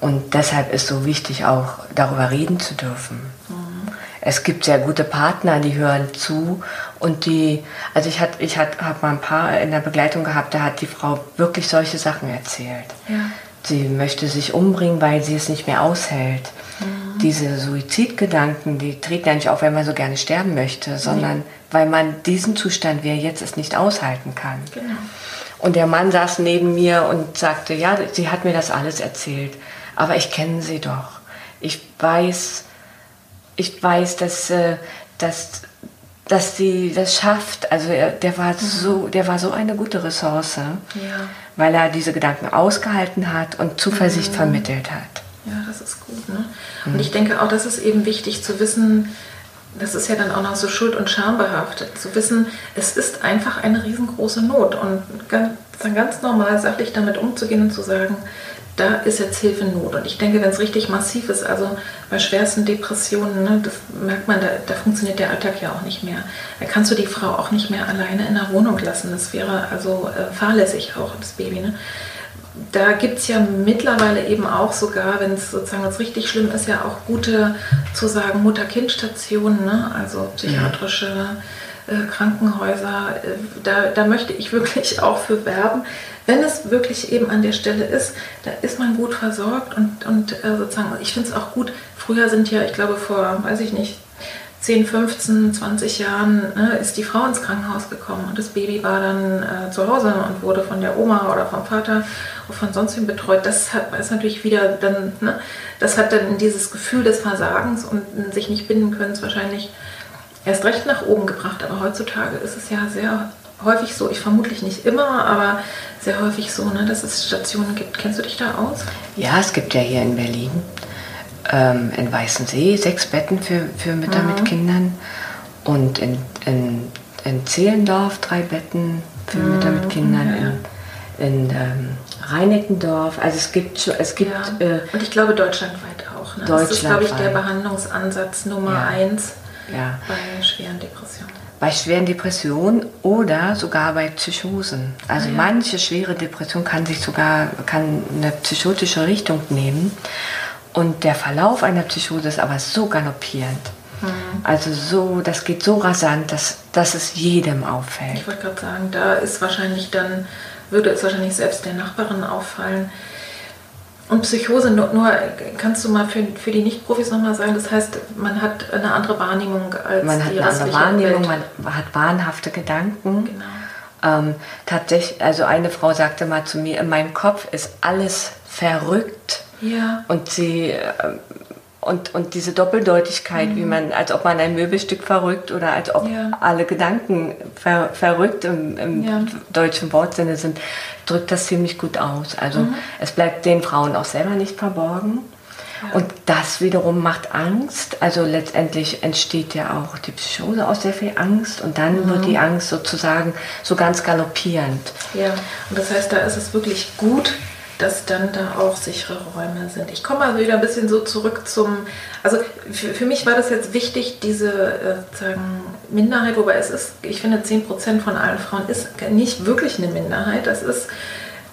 Und deshalb ist so wichtig, auch darüber reden zu dürfen. Mhm. Es gibt sehr gute Partner, die hören zu und die, also ich hatte ich hat, hab mal ein paar in der Begleitung gehabt, da hat die Frau wirklich solche Sachen erzählt. Ja. Sie möchte sich umbringen, weil sie es nicht mehr aushält. Mhm. Diese Suizidgedanken, die treten ja nicht auf, wenn man so gerne sterben möchte, sondern mhm. weil man diesen Zustand, wie er jetzt ist, nicht aushalten kann. Genau. Und der Mann saß neben mir und sagte, ja, sie hat mir das alles erzählt, aber ich kenne sie doch. Ich weiß, ich weiß, dass, äh, dass, dass sie das schafft. Also er, der war mhm. so, der war so eine gute Ressource, ja. weil er diese Gedanken ausgehalten hat und Zuversicht mhm. vermittelt hat. Ja, das ist gut. Ne? Und ich denke auch, das ist eben wichtig zu wissen, das ist ja dann auch noch so schuld- und schambehaftet, zu wissen, es ist einfach eine riesengroße Not und ganz, dann ganz normal sachlich damit umzugehen und zu sagen, da ist jetzt Hilfe Not. Und ich denke, wenn es richtig massiv ist, also bei schwersten Depressionen, ne, das merkt man, da, da, funktioniert der Alltag ja auch nicht mehr. Da kannst du die Frau auch nicht mehr alleine in der Wohnung lassen. Das wäre also äh, fahrlässig auch, das Baby. Ne? Da gibt es ja mittlerweile eben auch sogar, wenn es sozusagen was richtig schlimm ist, ja auch gute, zu sagen, Mutter-Kind-Stationen, ne? also psychiatrische äh, Krankenhäuser. Äh, da, da möchte ich *laughs* wirklich auch für werben. Wenn es wirklich eben an der Stelle ist, da ist man gut versorgt und, und äh, sozusagen, ich finde es auch gut, früher sind ja, ich glaube vor, weiß ich nicht, 10, 15, 20 Jahren ne, ist die Frau ins Krankenhaus gekommen und das Baby war dann äh, zu Hause und wurde von der Oma oder vom Vater oder von sonst wem betreut. Das hat, ist natürlich wieder dann, ne, das hat dann dieses Gefühl des Versagens und sich nicht binden können wahrscheinlich erst recht nach oben gebracht. Aber heutzutage ist es ja sehr häufig so, ich vermutlich nicht immer, aber sehr häufig so, ne, dass es Stationen gibt. Kennst du dich da aus? Ja, es gibt ja hier in Berlin ähm, in Weißensee sechs Betten für, für Mütter mhm. mit Kindern und in, in, in Zehlendorf drei Betten für mhm. Mütter mit Kindern. Ja, ja. In, in ähm, Reinickendorf. Also es gibt es gibt ja. äh, und ich glaube deutschlandweit auch. Ne? Deutschlandweit. Das ist glaube ich der Behandlungsansatz Nummer eins bei schweren Depressionen. Bei schweren Depressionen oder sogar bei Psychosen. Also manche schwere Depression kann sich sogar kann eine psychotische Richtung nehmen. Und der Verlauf einer Psychose ist aber so galoppierend. Mhm. Also so, das geht so rasant, dass, dass es jedem auffällt. Ich wollte gerade sagen, da ist wahrscheinlich dann, würde es wahrscheinlich selbst der Nachbarin auffallen. Und Psychose, nur, nur kannst du mal für, für die Nicht-Profis nochmal sagen, das heißt, man hat eine andere Wahrnehmung als Man hat die eine andere Wahrnehmung, Welt. man hat wahnhafte Gedanken. Genau. Ähm, tatsächlich, also eine Frau sagte mal zu mir, in meinem Kopf ist alles verrückt. Ja. Und sie äh, und, und diese Doppeldeutigkeit, mhm. wie man, als ob man ein Möbelstück verrückt oder als ob ja. alle Gedanken ver, verrückt im, im ja. deutschen Wortsinne sind, drückt das ziemlich gut aus. Also mhm. es bleibt den Frauen auch selber nicht verborgen. Ja. Und das wiederum macht Angst. Also letztendlich entsteht ja auch die Psychose aus sehr viel Angst und dann mhm. wird die Angst sozusagen so ganz galoppierend. Ja, und das heißt, da ist es wirklich gut, dass dann da auch sichere Räume sind. Ich komme mal wieder ein bisschen so zurück zum, also für, für mich war das jetzt wichtig, diese äh, sagen Minderheit, wobei es ist, ich finde 10% von allen Frauen ist nicht wirklich eine Minderheit, das ist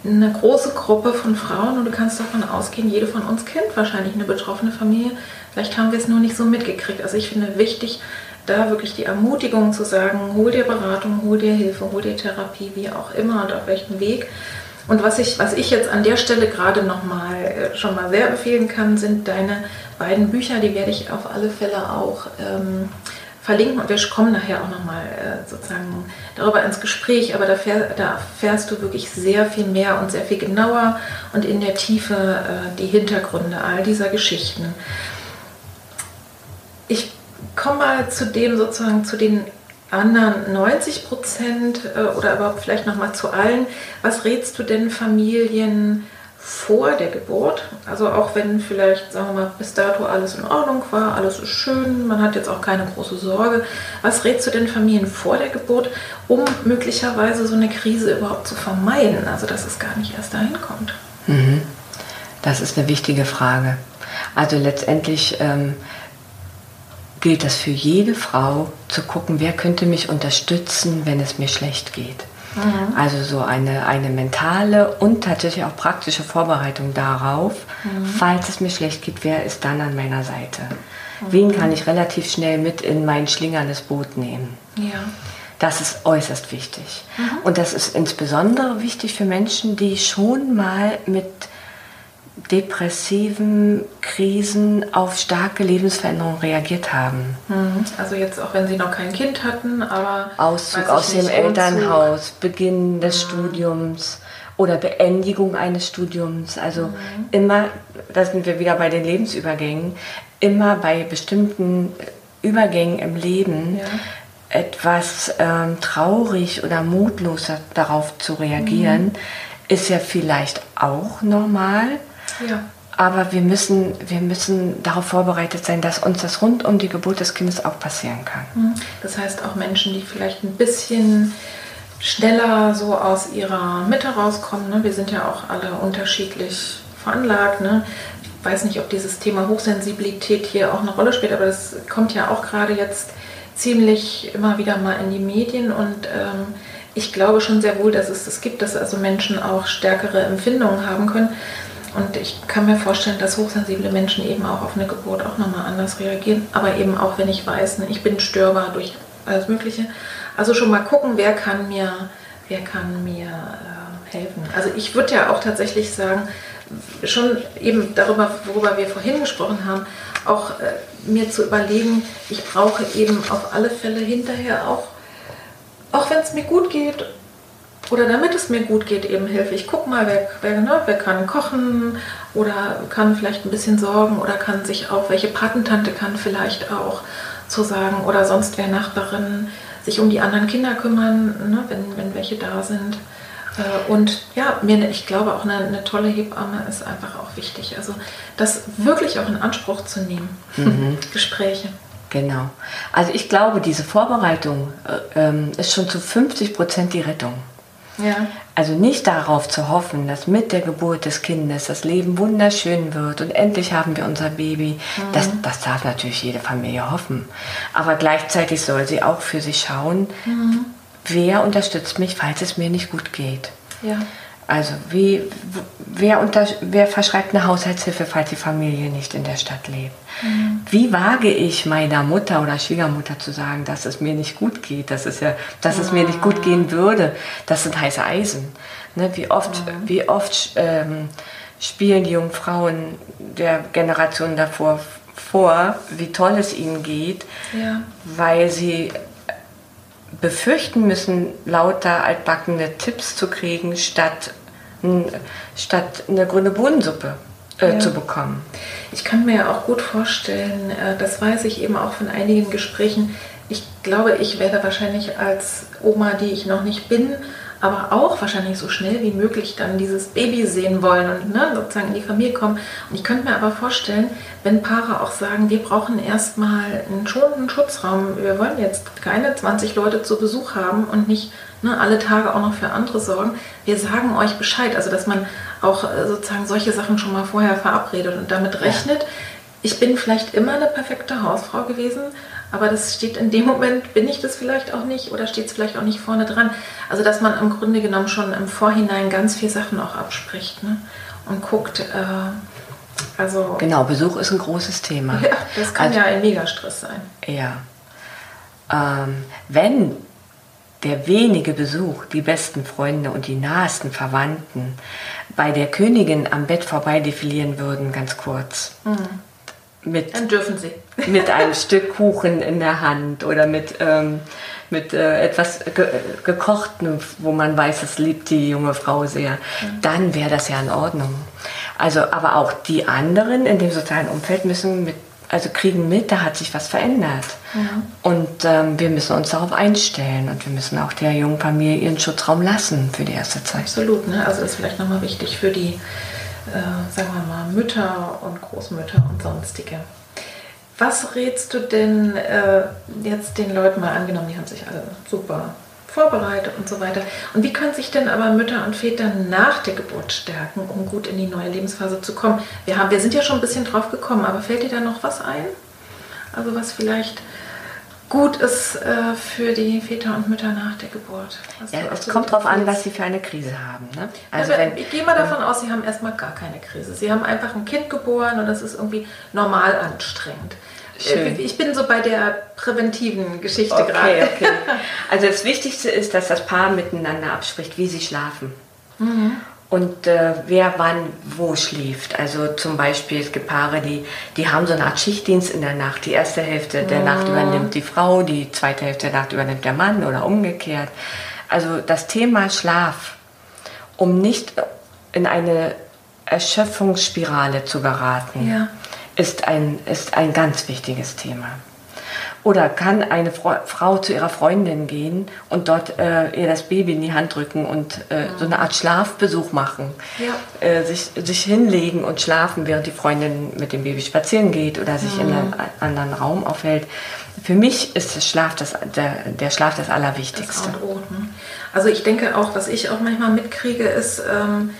eine große Gruppe von Frauen und du kannst davon ausgehen, jede von uns kennt wahrscheinlich eine betroffene Familie. Vielleicht haben wir es nur nicht so mitgekriegt. Also ich finde wichtig, da wirklich die Ermutigung zu sagen, hol dir Beratung, hol dir Hilfe, hol dir Therapie, wie auch immer und auf welchem Weg. Und was ich, was ich jetzt an der Stelle gerade noch mal äh, schon mal sehr empfehlen kann, sind deine beiden Bücher. Die werde ich auf alle Fälle auch ähm, verlinken und wir kommen nachher auch noch mal äh, sozusagen darüber ins Gespräch. Aber da, fähr, da erfährst du wirklich sehr viel mehr und sehr viel genauer und in der Tiefe äh, die Hintergründe all dieser Geschichten. Ich komme mal zu dem sozusagen, zu den anderen 90 Prozent äh, oder überhaupt vielleicht nochmal zu allen. Was rätst du denn Familien vor der Geburt? Also auch wenn vielleicht, sagen wir mal, bis dato alles in Ordnung war, alles ist schön, man hat jetzt auch keine große Sorge. Was rätst du denn Familien vor der Geburt, um möglicherweise so eine Krise überhaupt zu vermeiden? Also dass es gar nicht erst dahin kommt. Mhm. Das ist eine wichtige Frage. Also letztendlich ähm, gilt das für jede Frau zu gucken, wer könnte mich unterstützen, wenn es mir schlecht geht. Mhm. Also so eine, eine mentale und tatsächlich auch praktische Vorbereitung darauf, mhm. falls es mir schlecht geht, wer ist dann an meiner Seite? Mhm. Wen kann ich relativ schnell mit in mein schlingerndes Boot nehmen? Ja. Das ist äußerst wichtig. Mhm. Und das ist insbesondere wichtig für Menschen, die schon mal mit depressiven Krisen auf starke Lebensveränderungen reagiert haben. Mhm. Also jetzt auch wenn Sie noch kein Kind hatten, aber Auszug aus dem Elternhaus, Beginn des mhm. Studiums oder Beendigung eines Studiums. Also mhm. immer, da sind wir wieder bei den Lebensübergängen, immer bei bestimmten Übergängen im Leben ja. etwas ähm, traurig oder mutlos darauf zu reagieren, mhm. ist ja vielleicht auch normal. Ja. Aber wir müssen, wir müssen darauf vorbereitet sein, dass uns das rund um die Geburt des Kindes auch passieren kann. Mhm. Das heißt auch Menschen, die vielleicht ein bisschen schneller so aus ihrer Mitte rauskommen. Ne? Wir sind ja auch alle unterschiedlich veranlagt. Ne? Ich weiß nicht, ob dieses Thema Hochsensibilität hier auch eine Rolle spielt, aber das kommt ja auch gerade jetzt ziemlich immer wieder mal in die Medien und ähm, ich glaube schon sehr wohl, dass es das gibt, dass also Menschen auch stärkere Empfindungen haben können. Und ich kann mir vorstellen, dass hochsensible Menschen eben auch auf eine Geburt auch nochmal anders reagieren. Aber eben auch, wenn ich weiß, ne, ich bin störbar durch alles Mögliche. Also schon mal gucken, wer kann mir, wer kann mir äh, helfen. Also ich würde ja auch tatsächlich sagen, schon eben darüber, worüber wir vorhin gesprochen haben, auch äh, mir zu überlegen, ich brauche eben auf alle Fälle hinterher auch, auch wenn es mir gut geht oder damit es mir gut geht, eben Hilfe. Ich gucke mal, wer, wer, ne, wer kann kochen oder kann vielleicht ein bisschen sorgen oder kann sich auch, welche Patentante kann vielleicht auch zu sagen oder sonst wer Nachbarin sich um die anderen Kinder kümmern, ne, wenn, wenn welche da sind. Äh, und ja, mir, ich glaube auch eine, eine, tolle Hebamme ist einfach auch wichtig. Also das wirklich auch in Anspruch zu nehmen. Mhm. *laughs* Gespräche. Genau. Also ich glaube, diese Vorbereitung äh, ähm, ist schon zu 50 Prozent die Rettung. Ja. Also nicht darauf zu hoffen, dass mit der Geburt des Kindes das Leben wunderschön wird und endlich haben wir unser Baby. Mhm. Das, das darf natürlich jede Familie hoffen. Aber gleichzeitig soll sie auch für sich schauen, mhm. wer unterstützt mich, falls es mir nicht gut geht. Ja. Also wie, wer, unter, wer verschreibt eine Haushaltshilfe, falls die Familie nicht in der Stadt lebt? Mhm. Wie wage ich meiner Mutter oder Schwiegermutter zu sagen, dass es mir nicht gut geht, dass es, ja, dass mhm. es mir nicht gut gehen würde? Das sind heiße Eisen. Ne? Wie oft, mhm. wie oft ähm, spielen die jungen Frauen der Generation davor vor, wie toll es ihnen geht, ja. weil sie befürchten müssen, lauter altbackene Tipps zu kriegen, statt statt eine grüne Bohnensuppe äh, ja. zu bekommen. Ich kann mir ja auch gut vorstellen, äh, das weiß ich eben auch von einigen Gesprächen, ich glaube, ich werde wahrscheinlich als Oma, die ich noch nicht bin, aber auch wahrscheinlich so schnell wie möglich dann dieses Baby sehen wollen und ne, sozusagen in die Familie kommen. Und ich könnte mir aber vorstellen, wenn Paare auch sagen, wir brauchen erstmal einen schonenden Schutzraum, wir wollen jetzt keine 20 Leute zu Besuch haben und nicht ne, alle Tage auch noch für andere sorgen, wir sagen euch Bescheid. Also dass man auch äh, sozusagen solche Sachen schon mal vorher verabredet und damit rechnet. Ja. Ich bin vielleicht immer eine perfekte Hausfrau gewesen, aber das steht in dem Moment, bin ich das vielleicht auch nicht oder steht es vielleicht auch nicht vorne dran. Also dass man im Grunde genommen schon im Vorhinein ganz viele Sachen auch abspricht ne? und guckt. Äh, also genau, Besuch ist ein großes Thema. Ja, das kann also, ja ein Megastress sein. Ja. Ähm, wenn der wenige Besuch, die besten Freunde und die nahesten Verwandten bei der Königin am Bett vorbei defilieren würden, ganz kurz. Mhm mit, Dann dürfen Sie. *laughs* mit einem Stück Kuchen in der Hand oder mit, ähm, mit äh, etwas ge gekochtem, wo man weiß, es liebt die junge Frau sehr, mhm. dann wäre das ja in Ordnung. Also, aber auch die anderen in dem sozialen Umfeld müssen mit also kriegen mit, da hat sich was verändert. Ja. Und ähm, wir müssen uns darauf einstellen und wir müssen auch der jungen Familie ihren Schutzraum lassen für die erste Zeit. Absolut, ne? also ist vielleicht nochmal wichtig für die, äh, sagen wir mal, Mütter und Großmütter und sonstige. Was rätst du denn äh, jetzt den Leuten mal angenommen, die haben sich alle super vorbereitet und so weiter. Und wie können sich denn aber Mütter und Väter nach der Geburt stärken, um gut in die neue Lebensphase zu kommen? Wir, haben, wir sind ja schon ein bisschen drauf gekommen, aber fällt dir da noch was ein? Also was vielleicht gut ist äh, für die Väter und Mütter nach der Geburt. Ja, es kommt darauf an, was sie für eine Krise haben. Ne? Also ja, wenn, ich gehe mal davon aus, sie haben erstmal gar keine Krise. Sie haben einfach ein Kind geboren und das ist irgendwie normal anstrengend. Schön. Ich bin so bei der präventiven Geschichte okay, gerade. Okay. *laughs* Also das Wichtigste ist, dass das Paar miteinander abspricht, wie sie schlafen. Mhm. Und äh, wer wann wo schläft. Also zum Beispiel, es gibt Paare, die, die haben so eine Art Schichtdienst in der Nacht. Die erste Hälfte der mhm. Nacht übernimmt die Frau, die zweite Hälfte der Nacht übernimmt der Mann oder umgekehrt. Also das Thema Schlaf, um nicht in eine Erschöpfungsspirale zu geraten. Ja ist ein, ist ein ganz wichtiges Thema. Oder kann eine Frau zu ihrer Freundin gehen und dort äh, ihr das Baby in die Hand drücken und äh, so eine Art Schlafbesuch machen? Ja. Äh, sich, sich hinlegen und schlafen, während die Freundin mit dem Baby spazieren geht oder sich mhm. in einem anderen Raum aufhält. Für mich ist das Schlaf das, der, der Schlaf das Allerwichtigste. Das o, ne? Also ich denke auch, was ich auch manchmal mitkriege, ist, ähm,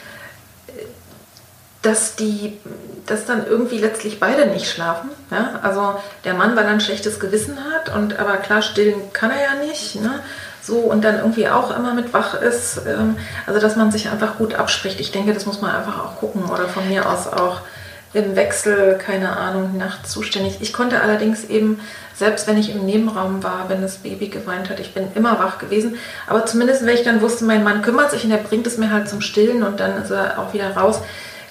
dass die, dass dann irgendwie letztlich beide nicht schlafen. Ja? Also der Mann, weil er ein schlechtes Gewissen hat und aber klar stillen kann er ja nicht. Ne? So und dann irgendwie auch immer mit wach ist. Ähm, also dass man sich einfach gut abspricht. Ich denke, das muss man einfach auch gucken oder von mir aus auch im Wechsel, keine Ahnung, nachts zuständig. Ich konnte allerdings eben, selbst wenn ich im Nebenraum war, wenn das Baby geweint hat, ich bin immer wach gewesen. Aber zumindest, wenn ich dann wusste, mein Mann kümmert sich und er bringt es mir halt zum Stillen und dann ist er auch wieder raus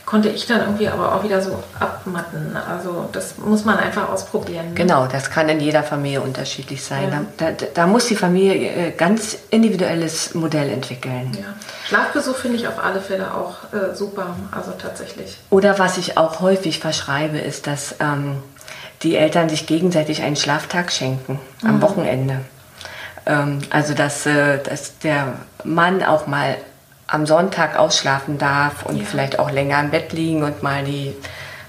konnte ich dann irgendwie aber auch wieder so abmatten. Also das muss man einfach ausprobieren. Ne? Genau, das kann in jeder Familie unterschiedlich sein. Ja. Da, da, da, muss die Familie äh, ganz individuelles Modell entwickeln. Ja. Schlafbesuch finde ich auf alle Fälle auch äh, super, also tatsächlich. Oder was ich auch häufig verschreibe, ist, dass ähm, die Eltern sich gegenseitig einen Schlaftag schenken am mhm. Wochenende. Ähm, also dass, äh, dass der Mann auch mal am Sonntag ausschlafen darf und ja. vielleicht auch länger im Bett liegen und mal die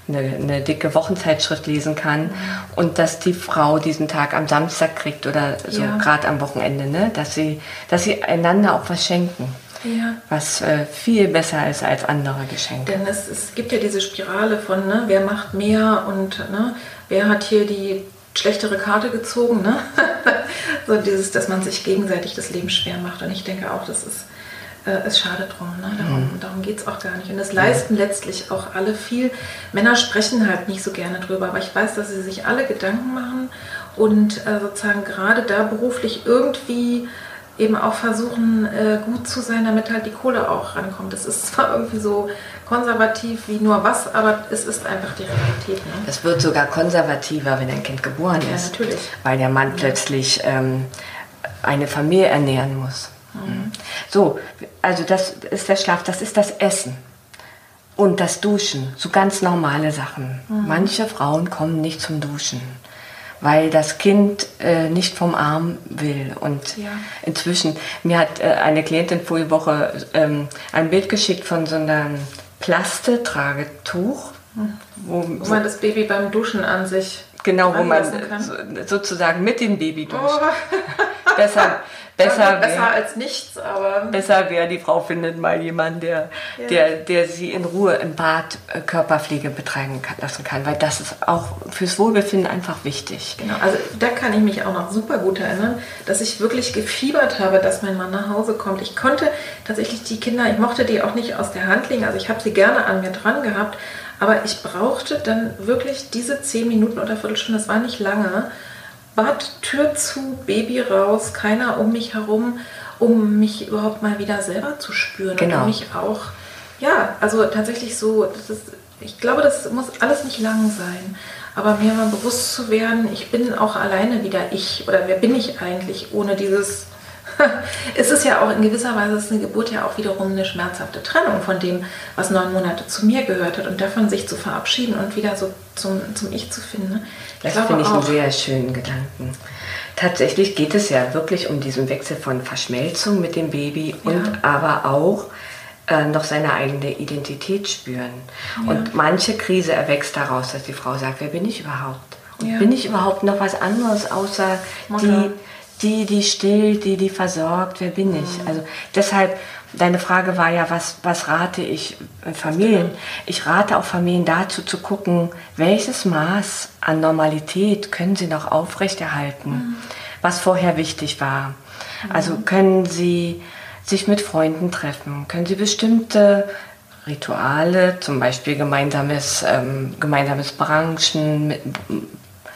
eine, eine dicke Wochenzeitschrift lesen kann und dass die Frau diesen Tag am Samstag kriegt oder so ja. gerade am Wochenende, ne? dass sie dass sie einander auch was schenken. Ja. Was äh, viel besser ist als andere Geschenke. Denn es, es gibt ja diese Spirale von, ne, wer macht mehr und ne, wer hat hier die schlechtere Karte gezogen. Ne? *laughs* so dieses, dass man sich gegenseitig das Leben schwer macht. Und ich denke auch, das ist äh, ist schade drum. Ne? Darum, mhm. darum geht es auch gar nicht. Und das leisten ja. letztlich auch alle viel. Männer sprechen halt nicht so gerne drüber, aber ich weiß, dass sie sich alle Gedanken machen und äh, sozusagen gerade da beruflich irgendwie eben auch versuchen, äh, gut zu sein, damit halt die Kohle auch rankommt. Das ist zwar irgendwie so konservativ wie nur was, aber es ist einfach die Realität. Ne? Das wird sogar konservativer, wenn ein Kind geboren ja, ist. Natürlich. Weil der Mann ja. plötzlich ähm, eine Familie ernähren muss. Mhm. So, also das ist der Schlaf, das ist das Essen und das Duschen, so ganz normale Sachen. Mhm. Manche Frauen kommen nicht zum Duschen, weil das Kind äh, nicht vom Arm will. Und ja. inzwischen, mir hat äh, eine Klientin vorige Woche ähm, ein Bild geschickt von so einem Plaste-Tragetuch. Mhm. Wo, wo, man das Baby beim Duschen an sich Genau, wo man so, sozusagen mit dem Baby. Oh. Deshalb, *laughs* Besser, besser wär, als nichts, aber. Besser wäre, die Frau findet mal jemanden, der, ja. der, der sie in Ruhe im Bad äh, Körperpflege betreiben kann, lassen kann, weil das ist auch fürs Wohlbefinden einfach wichtig. Genau, also da kann ich mich auch noch super gut erinnern, dass ich wirklich gefiebert habe, dass mein Mann nach Hause kommt. Ich konnte tatsächlich die Kinder, ich mochte die auch nicht aus der Hand legen, also ich habe sie gerne an mir dran gehabt, aber ich brauchte dann wirklich diese zehn Minuten oder Viertelstunde, das war nicht lange, Bad, Tür zu, Baby raus, keiner um mich herum, um mich überhaupt mal wieder selber zu spüren. Genau. Und um mich auch, ja, also tatsächlich so, ist, ich glaube, das muss alles nicht lang sein. Aber mir mal bewusst zu werden, ich bin auch alleine wieder ich. Oder wer bin ich eigentlich ohne dieses *laughs* es ist ja auch in gewisser Weise ist eine Geburt ja auch wiederum eine schmerzhafte Trennung von dem, was neun Monate zu mir gehört hat und davon sich zu verabschieden und wieder so zum, zum Ich zu finden. Ne? Ich das finde ich einen sehr schönen Gedanken. Tatsächlich geht es ja wirklich um diesen Wechsel von Verschmelzung mit dem Baby ja. und aber auch äh, noch seine eigene Identität spüren. Ja. Und manche Krise erwächst daraus, dass die Frau sagt, wer bin ich überhaupt? Und ja. bin ich überhaupt noch was anderes außer die, die, die stillt, die, die versorgt? Wer bin ich? Mhm. Also deshalb, deine Frage war ja, was, was rate ich Familien? Ich rate auch Familien dazu zu gucken, welches Maß an Normalität können sie noch aufrechterhalten, mhm. was vorher wichtig war. Also mhm. können sie sich mit Freunden treffen, können sie bestimmte Rituale, zum Beispiel gemeinsames, ähm, gemeinsames Branchen, mit,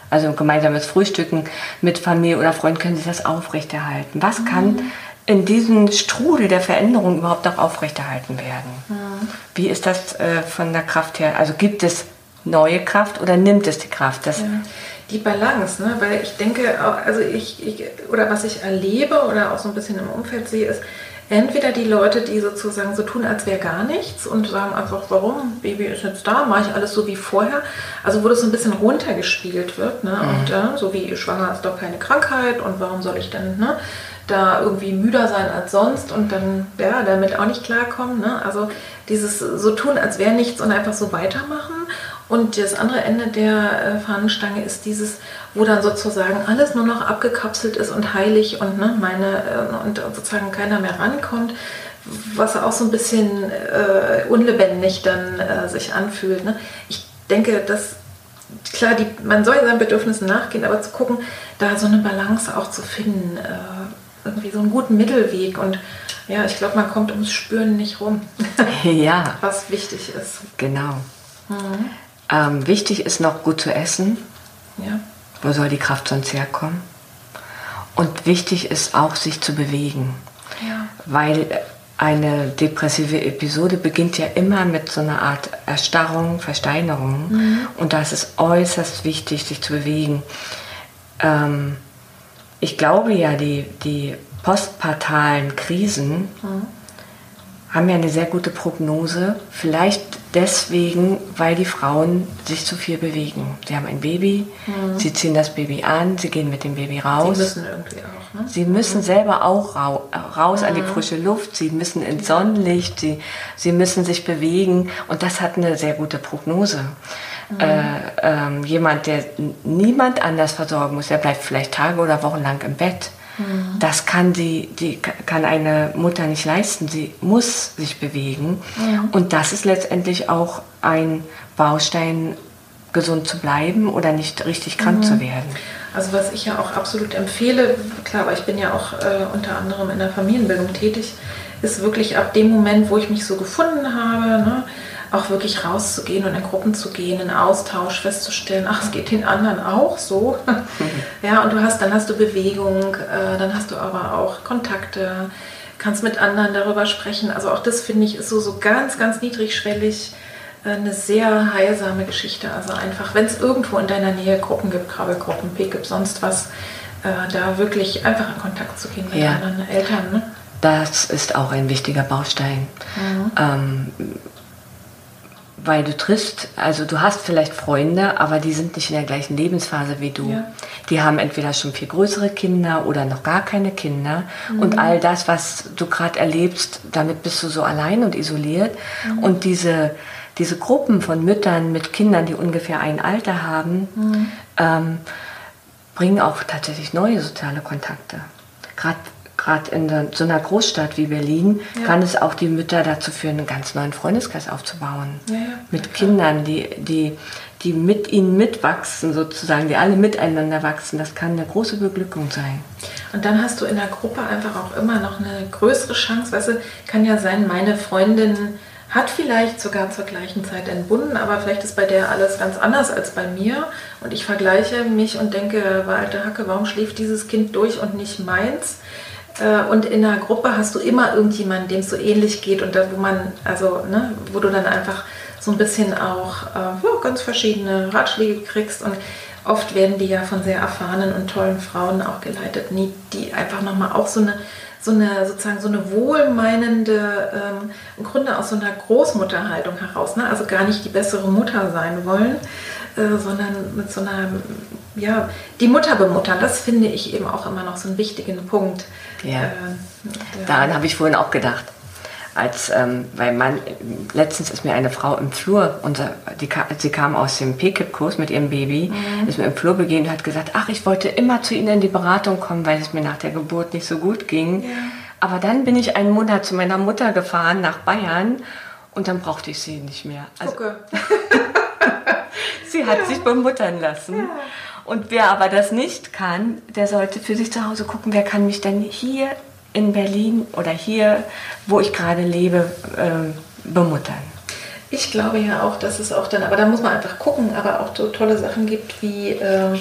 also gemeinsames Frühstücken mit Familie oder Freunden, können sie das aufrechterhalten. Was mhm. kann in diesem Strudel der Veränderung überhaupt noch aufrechterhalten werden? Mhm. Wie ist das äh, von der Kraft her? Also gibt es neue Kraft oder nimmt es die Kraft? Das ja. Die Balance, ne? weil ich denke, also ich, ich, oder was ich erlebe oder auch so ein bisschen im Umfeld sehe, ist, entweder die Leute, die sozusagen so tun, als wäre gar nichts und sagen einfach, warum, Baby ist jetzt da, mache ich alles so wie vorher. Also wo das so ein bisschen runtergespielt wird, ne? Mhm. und äh, so wie schwanger ist doch keine Krankheit und warum soll ich denn ne, da irgendwie müder sein als sonst und dann ja, damit auch nicht klarkommen. Ne? Also dieses so tun, als wäre nichts und einfach so weitermachen. Und das andere Ende der äh, Fahnenstange ist dieses, wo dann sozusagen alles nur noch abgekapselt ist und heilig und ne, meine äh, und sozusagen keiner mehr rankommt, was auch so ein bisschen äh, unlebendig dann äh, sich anfühlt. Ne? Ich denke, dass klar, die, man soll seinen Bedürfnissen nachgehen, aber zu gucken, da so eine Balance auch zu finden, äh, irgendwie so einen guten Mittelweg und ja, ich glaube, man kommt ums Spüren nicht rum. *laughs* ja. Was wichtig ist. Genau. Mhm. Ähm, wichtig ist noch gut zu essen. Ja. Wo soll die Kraft sonst herkommen? Und wichtig ist auch, sich zu bewegen. Ja. Weil eine depressive Episode beginnt ja immer mit so einer Art Erstarrung, Versteinerung. Mhm. Und da ist es äußerst wichtig, sich zu bewegen. Ähm, ich glaube ja, die, die postpartalen Krisen mhm. Haben ja eine sehr gute Prognose. Vielleicht deswegen, weil die Frauen sich zu viel bewegen. Sie haben ein Baby, mhm. sie ziehen das Baby an, sie gehen mit dem Baby raus. Sie müssen irgendwie auch. Ne? Sie müssen mhm. selber auch raus mhm. an die mhm. frische Luft, sie müssen ins Sonnenlicht, sie, sie müssen sich bewegen und das hat eine sehr gute Prognose. Mhm. Äh, ähm, jemand, der niemand anders versorgen muss, der bleibt vielleicht Tage oder Wochen lang im Bett. Mhm. Das kann sie, die kann eine Mutter nicht leisten. Sie muss sich bewegen. Mhm. Und das ist letztendlich auch ein Baustein, gesund zu bleiben oder nicht richtig krank mhm. zu werden. Also was ich ja auch absolut empfehle, klar, aber ich bin ja auch äh, unter anderem in der Familienbildung tätig, ist wirklich ab dem Moment, wo ich mich so gefunden habe, ne, auch wirklich rauszugehen und in Gruppen zu gehen, in Austausch festzustellen, ach, es geht den anderen auch so. *laughs* ja, und du hast, dann hast du Bewegung, äh, dann hast du aber auch Kontakte, kannst mit anderen darüber sprechen. Also auch das finde ich ist so, so ganz, ganz niedrigschwellig äh, eine sehr heilsame Geschichte. Also einfach, wenn es irgendwo in deiner Nähe Gruppen gibt, Krabbelgruppen, Pick-up, sonst was, äh, da wirklich einfach in Kontakt zu gehen mit ja. anderen Eltern. Ne? Das ist auch ein wichtiger Baustein. Mhm. Ähm, weil du triffst, also du hast vielleicht Freunde, aber die sind nicht in der gleichen Lebensphase wie du. Ja. Die haben entweder schon viel größere Kinder oder noch gar keine Kinder. Mhm. Und all das, was du gerade erlebst, damit bist du so allein und isoliert. Mhm. Und diese, diese Gruppen von Müttern mit Kindern, die ungefähr ein Alter haben, mhm. ähm, bringen auch tatsächlich neue soziale Kontakte. Gerade gerade in so einer Großstadt wie Berlin, ja. kann es auch die Mütter dazu führen, einen ganz neuen Freundeskreis aufzubauen. Ja. Mit Kindern, die, die, die mit ihnen mitwachsen, sozusagen, die alle miteinander wachsen. Das kann eine große Beglückung sein. Und dann hast du in der Gruppe einfach auch immer noch eine größere Chance. Weißt du, kann ja sein, meine Freundin hat vielleicht sogar zur gleichen Zeit entbunden, aber vielleicht ist bei der alles ganz anders als bei mir. Und ich vergleiche mich und denke, alte Hacke, warum schläft dieses Kind durch und nicht meins? Äh, und in einer Gruppe hast du immer irgendjemanden, dem es so ähnlich geht und da, wo man, also, ne, wo du dann einfach so ein bisschen auch äh, ja, ganz verschiedene Ratschläge kriegst und oft werden die ja von sehr erfahrenen und tollen Frauen auch geleitet, die einfach nochmal auch so eine so eine sozusagen so eine wohlmeinende, ähm, im Grunde aus so einer Großmutterhaltung heraus, ne? also gar nicht die bessere Mutter sein wollen, äh, sondern mit so einer, ja, die Mutter bemuttern, das finde ich eben auch immer noch so einen wichtigen Punkt. Ja. Äh, ja. Daran habe ich vorhin auch gedacht als, ähm, weil man, letztens ist mir eine Frau im Flur, unser, die, sie kam aus dem PKIP-Kurs mit ihrem Baby, mhm. ist mir im Flur begegnet und hat gesagt, ach, ich wollte immer zu Ihnen in die Beratung kommen, weil es mir nach der Geburt nicht so gut ging. Ja. Aber dann bin ich einen Monat zu meiner Mutter gefahren nach Bayern und dann brauchte ich sie nicht mehr. Also, *laughs* sie hat ja. sich bemuttern lassen. Ja. Und wer aber das nicht kann, der sollte für sich zu Hause gucken, wer kann mich denn hier in Berlin oder hier, wo ich gerade lebe, äh, bemuttern. Ich glaube ja auch, dass es auch dann, aber da muss man einfach gucken, aber auch so tolle Sachen gibt, wie äh,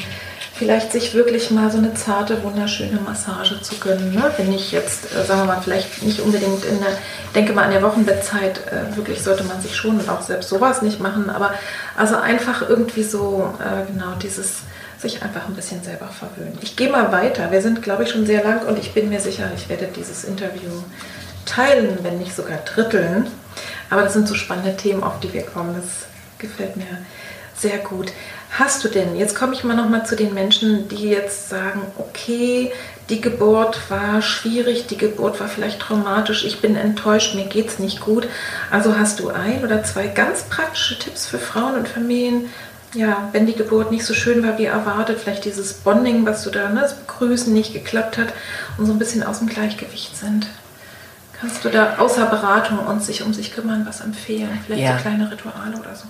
vielleicht sich wirklich mal so eine zarte, wunderschöne Massage zu gönnen. Ne? Wenn ich jetzt, äh, sagen wir mal, vielleicht nicht unbedingt in der, denke mal an der Wochenbettzeit, äh, wirklich sollte man sich schon und auch selbst sowas nicht machen, aber also einfach irgendwie so, äh, genau, dieses sich einfach ein bisschen selber verwöhnen. Ich gehe mal weiter. Wir sind, glaube ich, schon sehr lang und ich bin mir sicher, ich werde dieses Interview teilen, wenn nicht sogar dritteln. Aber das sind so spannende Themen, auf die wir kommen. Das gefällt mir sehr gut. Hast du denn, jetzt komme ich mal nochmal zu den Menschen, die jetzt sagen, okay, die Geburt war schwierig, die Geburt war vielleicht traumatisch, ich bin enttäuscht, mir geht es nicht gut. Also hast du ein oder zwei ganz praktische Tipps für Frauen und Familien, ja, wenn die Geburt nicht so schön war wie erwartet, vielleicht dieses Bonding, was du da, ne, das Begrüßen nicht geklappt hat und so ein bisschen aus dem Gleichgewicht sind. Kannst du da außer Beratung und sich um sich kümmern was empfehlen? Vielleicht ja. so kleine Rituale oder so?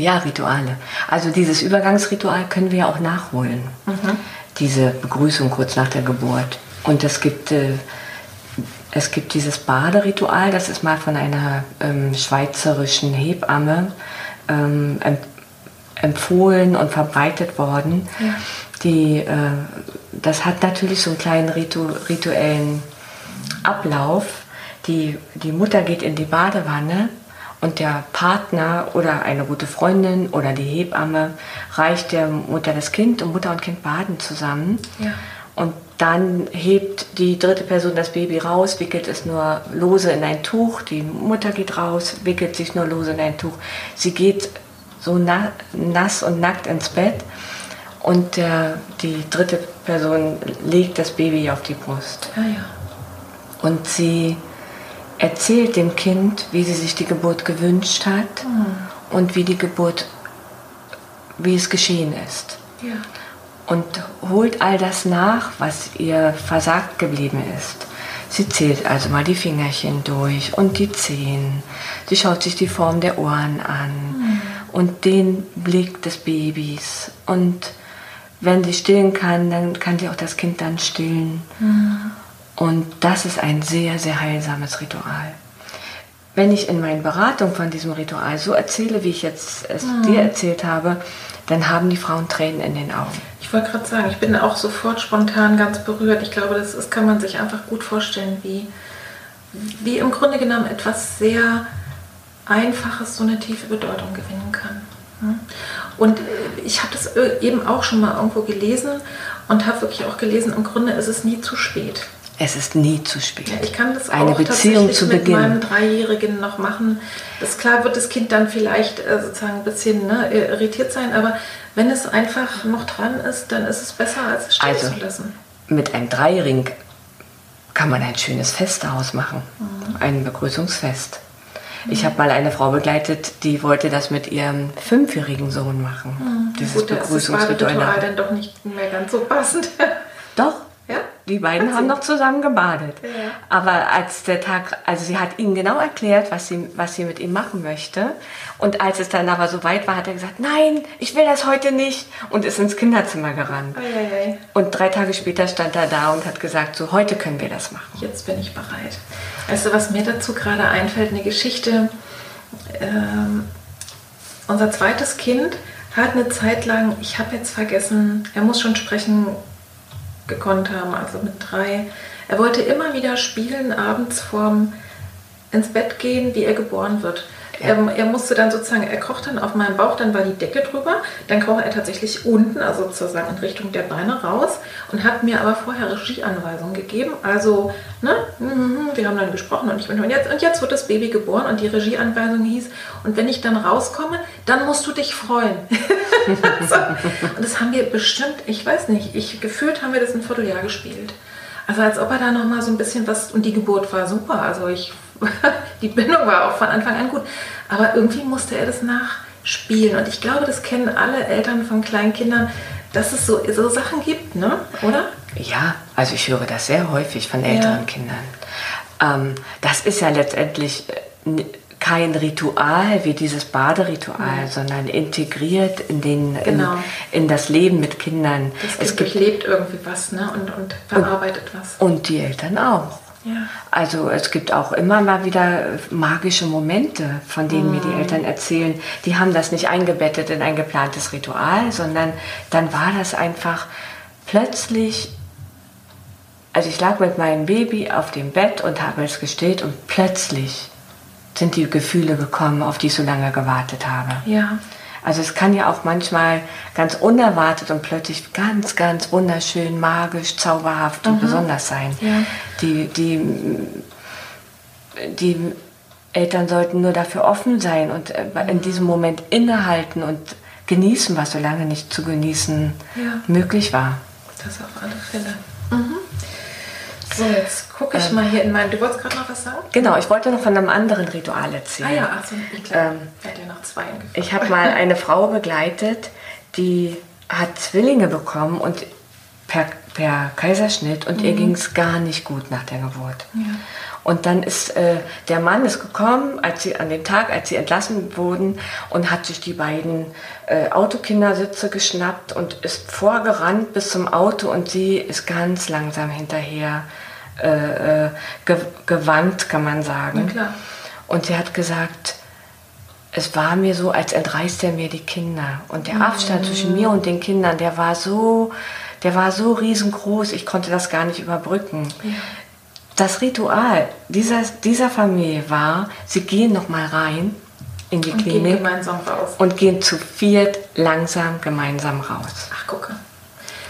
Ja, Rituale. Also dieses Übergangsritual können wir auch nachholen. Mhm. Diese Begrüßung kurz nach der Geburt. Und es gibt, äh, es gibt dieses Baderitual, das ist mal von einer ähm, schweizerischen Hebamme ähm, empfohlen und verbreitet worden. Ja. Die, äh, das hat natürlich so einen kleinen ritu rituellen Ablauf. Die, die Mutter geht in die Badewanne und der Partner oder eine gute Freundin oder die Hebamme reicht der Mutter das Kind und Mutter und Kind baden zusammen. Ja. Und dann hebt die dritte Person das Baby raus, wickelt es nur lose in ein Tuch. Die Mutter geht raus, wickelt sich nur lose in ein Tuch. Sie geht so na, nass und nackt ins Bett und der, die dritte Person legt das Baby auf die Brust. Ah, ja. Und sie erzählt dem Kind, wie sie sich die Geburt gewünscht hat mhm. und wie die Geburt, wie es geschehen ist. Ja. Und holt all das nach, was ihr versagt geblieben ist. Sie zählt also mal die Fingerchen durch und die Zehen. Sie schaut sich die Form der Ohren an. Und den Blick des Babys. Und wenn sie stillen kann, dann kann sie auch das Kind dann stillen. Mhm. Und das ist ein sehr, sehr heilsames Ritual. Wenn ich in meinen Beratungen von diesem Ritual so erzähle, wie ich jetzt es mhm. dir erzählt habe, dann haben die Frauen Tränen in den Augen. Ich wollte gerade sagen, ich bin auch sofort spontan ganz berührt. Ich glaube, das ist, kann man sich einfach gut vorstellen, wie, wie im Grunde genommen etwas sehr Einfaches so eine tiefe Bedeutung gewinnen kann. Und äh, ich habe das äh, eben auch schon mal irgendwo gelesen und habe wirklich auch gelesen, im Grunde ist es nie zu spät. Es ist nie zu spät. Ja, ich kann das Eine auch Beziehung zu mit Beginn. meinem Dreijährigen noch machen. Das klar wird das Kind dann vielleicht äh, sozusagen ein bisschen ne, irritiert sein, aber wenn es einfach noch dran ist, dann ist es besser, als es stehen also, zu lassen. Mit einem Dreijährigen kann man ein schönes Fest daraus machen. Mhm. Ein Begrüßungsfest. Ich habe mal eine Frau begleitet, die wollte das mit ihrem fünfjährigen Sohn machen. Mhm. Dieses Gut, Begrüßungsritual. Das war dann doch nicht mehr ganz so passend. Doch? Die beiden haben noch zusammen gebadet. Ja. Aber als der Tag, also sie hat ihnen genau erklärt, was sie, was sie mit ihm machen möchte. Und als es dann aber so weit war, hat er gesagt, nein, ich will das heute nicht. Und ist ins Kinderzimmer gerannt. Eieiei. Und drei Tage später stand er da und hat gesagt, so heute können wir das machen. Jetzt bin ich bereit. Weißt du, was mir dazu gerade einfällt? Eine Geschichte. Ähm, unser zweites Kind hat eine Zeit lang, ich habe jetzt vergessen, er muss schon sprechen, gekonnt haben, also mit drei. Er wollte immer wieder spielen, abends vorm ins Bett gehen, wie er geboren wird. Ja. Er, er, musste dann sozusagen, er kocht dann auf meinem Bauch, dann war die Decke drüber, dann kocht er tatsächlich unten, also sozusagen in Richtung der Beine raus und hat mir aber vorher Regieanweisungen gegeben. Also, ne, mhm, wir haben dann gesprochen und ich bin und jetzt, und jetzt wird das Baby geboren und die Regieanweisung hieß, und wenn ich dann rauskomme, dann musst du dich freuen. *laughs* *laughs* so. Und das haben wir bestimmt, ich weiß nicht, ich gefühlt haben wir das ein Vierteljahr gespielt. Also als ob er da noch mal so ein bisschen was und die Geburt war super. Also ich *laughs* die Bindung war auch von Anfang an gut. Aber irgendwie musste er das nachspielen. Und ich glaube, das kennen alle Eltern von kleinen Kindern, dass es so, so Sachen gibt, ne? oder? Ja, also ich höre das sehr häufig von älteren ja. Kindern. Ähm, das ist ja letztendlich äh, kein Ritual wie dieses Baderitual, mhm. sondern integriert in, den, genau. in, in, das Leben mit Kindern. Das es gibt, durchlebt irgendwie was ne? und, und verarbeitet und, was. Und die Eltern auch. Also es gibt auch immer mal wieder magische Momente, von denen mm. mir die mhm. Eltern erzählen. Die haben das nicht eingebettet in ein geplantes Ritual, sondern dann war das einfach plötzlich, also ich lag mit meinem Baby auf dem Bett und habe es gestillt und plötzlich sind die Gefühle gekommen, auf die ich so lange gewartet habe. Ja. Also es kann ja auch manchmal ganz unerwartet und plötzlich ganz, ganz wunderschön, magisch, zauberhaft mhm. und besonders sein. Ja. Die, die, die Eltern sollten nur dafür offen sein und äh, in diesem Moment innehalten und genießen, was so lange nicht zu genießen ja. möglich war. Das auf alle Fälle. Mhm. So, jetzt gucke ich ähm, mal hier in meinen. Du wolltest gerade noch was sagen? Genau, ich wollte noch von einem anderen Ritual erzählen. Ah ja, also ich ähm, ja noch zwei Ich habe mal eine *laughs* Frau begleitet, die hat Zwillinge bekommen und per, per Kaiserschnitt und mhm. ihr ging es gar nicht gut nach der Geburt. Ja. Und dann ist äh, der Mann ist gekommen, als sie an dem Tag, als sie entlassen wurden, und hat sich die beiden äh, Autokindersitze geschnappt und ist vorgerannt bis zum Auto und sie ist ganz langsam hinterher äh, äh, ge gewandt, kann man sagen. Und sie hat gesagt, es war mir so, als entreißt er mir die Kinder. Und der Abstand zwischen mir und den Kindern, der war so, der war so riesengroß, ich konnte das gar nicht überbrücken. Ja. Das Ritual dieser, dieser Familie war, sie gehen noch mal rein in die und Klinik gehen gemeinsam raus. und gehen zu viert langsam gemeinsam raus. Ach, gucke.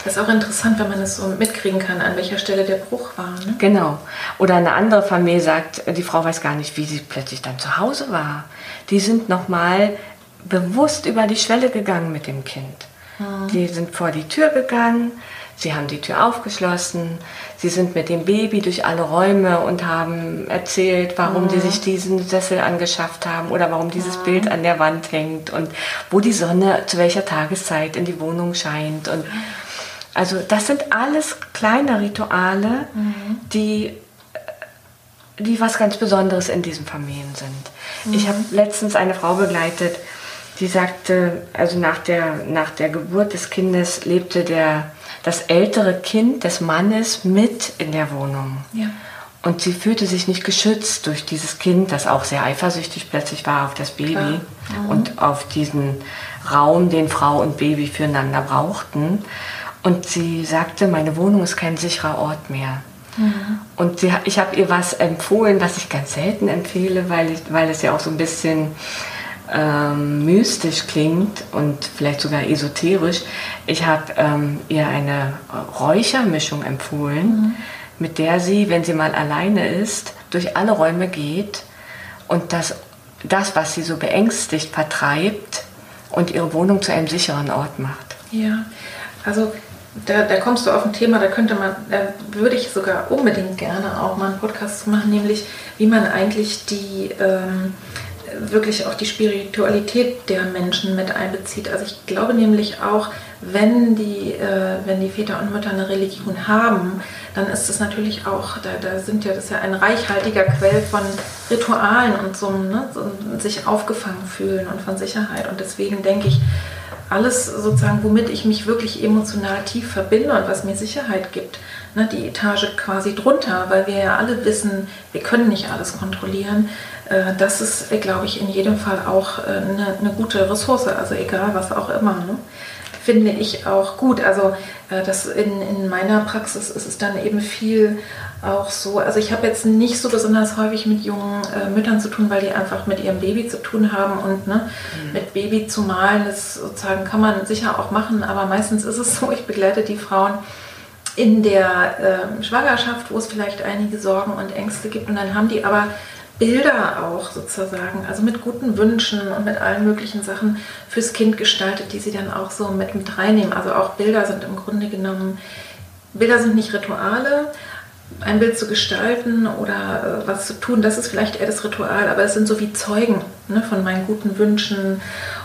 Das ist auch interessant, wenn man es so mitkriegen kann, an welcher Stelle der Bruch war. Ne? Genau. Oder eine andere Familie sagt, die Frau weiß gar nicht, wie sie plötzlich dann zu Hause war. Die sind nochmal bewusst über die Schwelle gegangen mit dem Kind. Mhm. Die sind vor die Tür gegangen, sie haben die Tür aufgeschlossen, sie sind mit dem Baby durch alle Räume und haben erzählt, warum mhm. sie sich diesen Sessel angeschafft haben oder warum dieses mhm. Bild an der Wand hängt und wo die Sonne zu welcher Tageszeit in die Wohnung scheint und also das sind alles kleine Rituale, mhm. die, die was ganz Besonderes in diesen Familien sind. Mhm. Ich habe letztens eine Frau begleitet, die sagte, also nach der, nach der Geburt des Kindes lebte der, das ältere Kind des Mannes mit in der Wohnung. Ja. Und sie fühlte sich nicht geschützt durch dieses Kind, das auch sehr eifersüchtig plötzlich war auf das Baby mhm. und auf diesen Raum, den Frau und Baby füreinander brauchten. Und sie sagte, meine Wohnung ist kein sicherer Ort mehr. Mhm. Und sie, ich habe ihr was empfohlen, was ich ganz selten empfehle, weil, ich, weil es ja auch so ein bisschen ähm, mystisch klingt und vielleicht sogar esoterisch. Ich habe ähm, ihr eine Räuchermischung empfohlen, mhm. mit der sie, wenn sie mal alleine ist, durch alle Räume geht und das, das, was sie so beängstigt, vertreibt und ihre Wohnung zu einem sicheren Ort macht. Ja, also da, da kommst du auf ein Thema, da könnte man, da würde ich sogar unbedingt gerne auch mal einen Podcast machen, nämlich wie man eigentlich die ähm, wirklich auch die Spiritualität der Menschen mit einbezieht. Also ich glaube nämlich auch, wenn die, äh, wenn die Väter und Mütter eine Religion haben, dann ist es natürlich auch, da, da sind ja, das ist ja ein reichhaltiger Quell von Ritualen und so, ne, so sich aufgefangen fühlen und von Sicherheit. Und deswegen denke ich, alles sozusagen, womit ich mich wirklich emotional tief verbinde und was mir Sicherheit gibt, ne, die Etage quasi drunter, weil wir ja alle wissen, wir können nicht alles kontrollieren. Äh, das ist, äh, glaube ich, in jedem Fall auch äh, eine, eine, gute Ressource, also egal was auch immer. Ne? Finde ich auch gut. Also das in, in meiner Praxis ist es dann eben viel auch so. Also ich habe jetzt nicht so besonders häufig mit jungen äh, Müttern zu tun, weil die einfach mit ihrem Baby zu tun haben und ne, mhm. mit Baby zu malen, das sozusagen kann man sicher auch machen, aber meistens ist es so, ich begleite die Frauen in der äh, Schwangerschaft, wo es vielleicht einige Sorgen und Ängste gibt und dann haben die aber Bilder auch sozusagen, also mit guten Wünschen und mit allen möglichen Sachen fürs Kind gestaltet, die sie dann auch so mit, mit reinnehmen. Also auch Bilder sind im Grunde genommen, Bilder sind nicht Rituale, ein Bild zu gestalten oder äh, was zu tun, das ist vielleicht eher das Ritual, aber es sind so wie Zeugen ne, von meinen guten Wünschen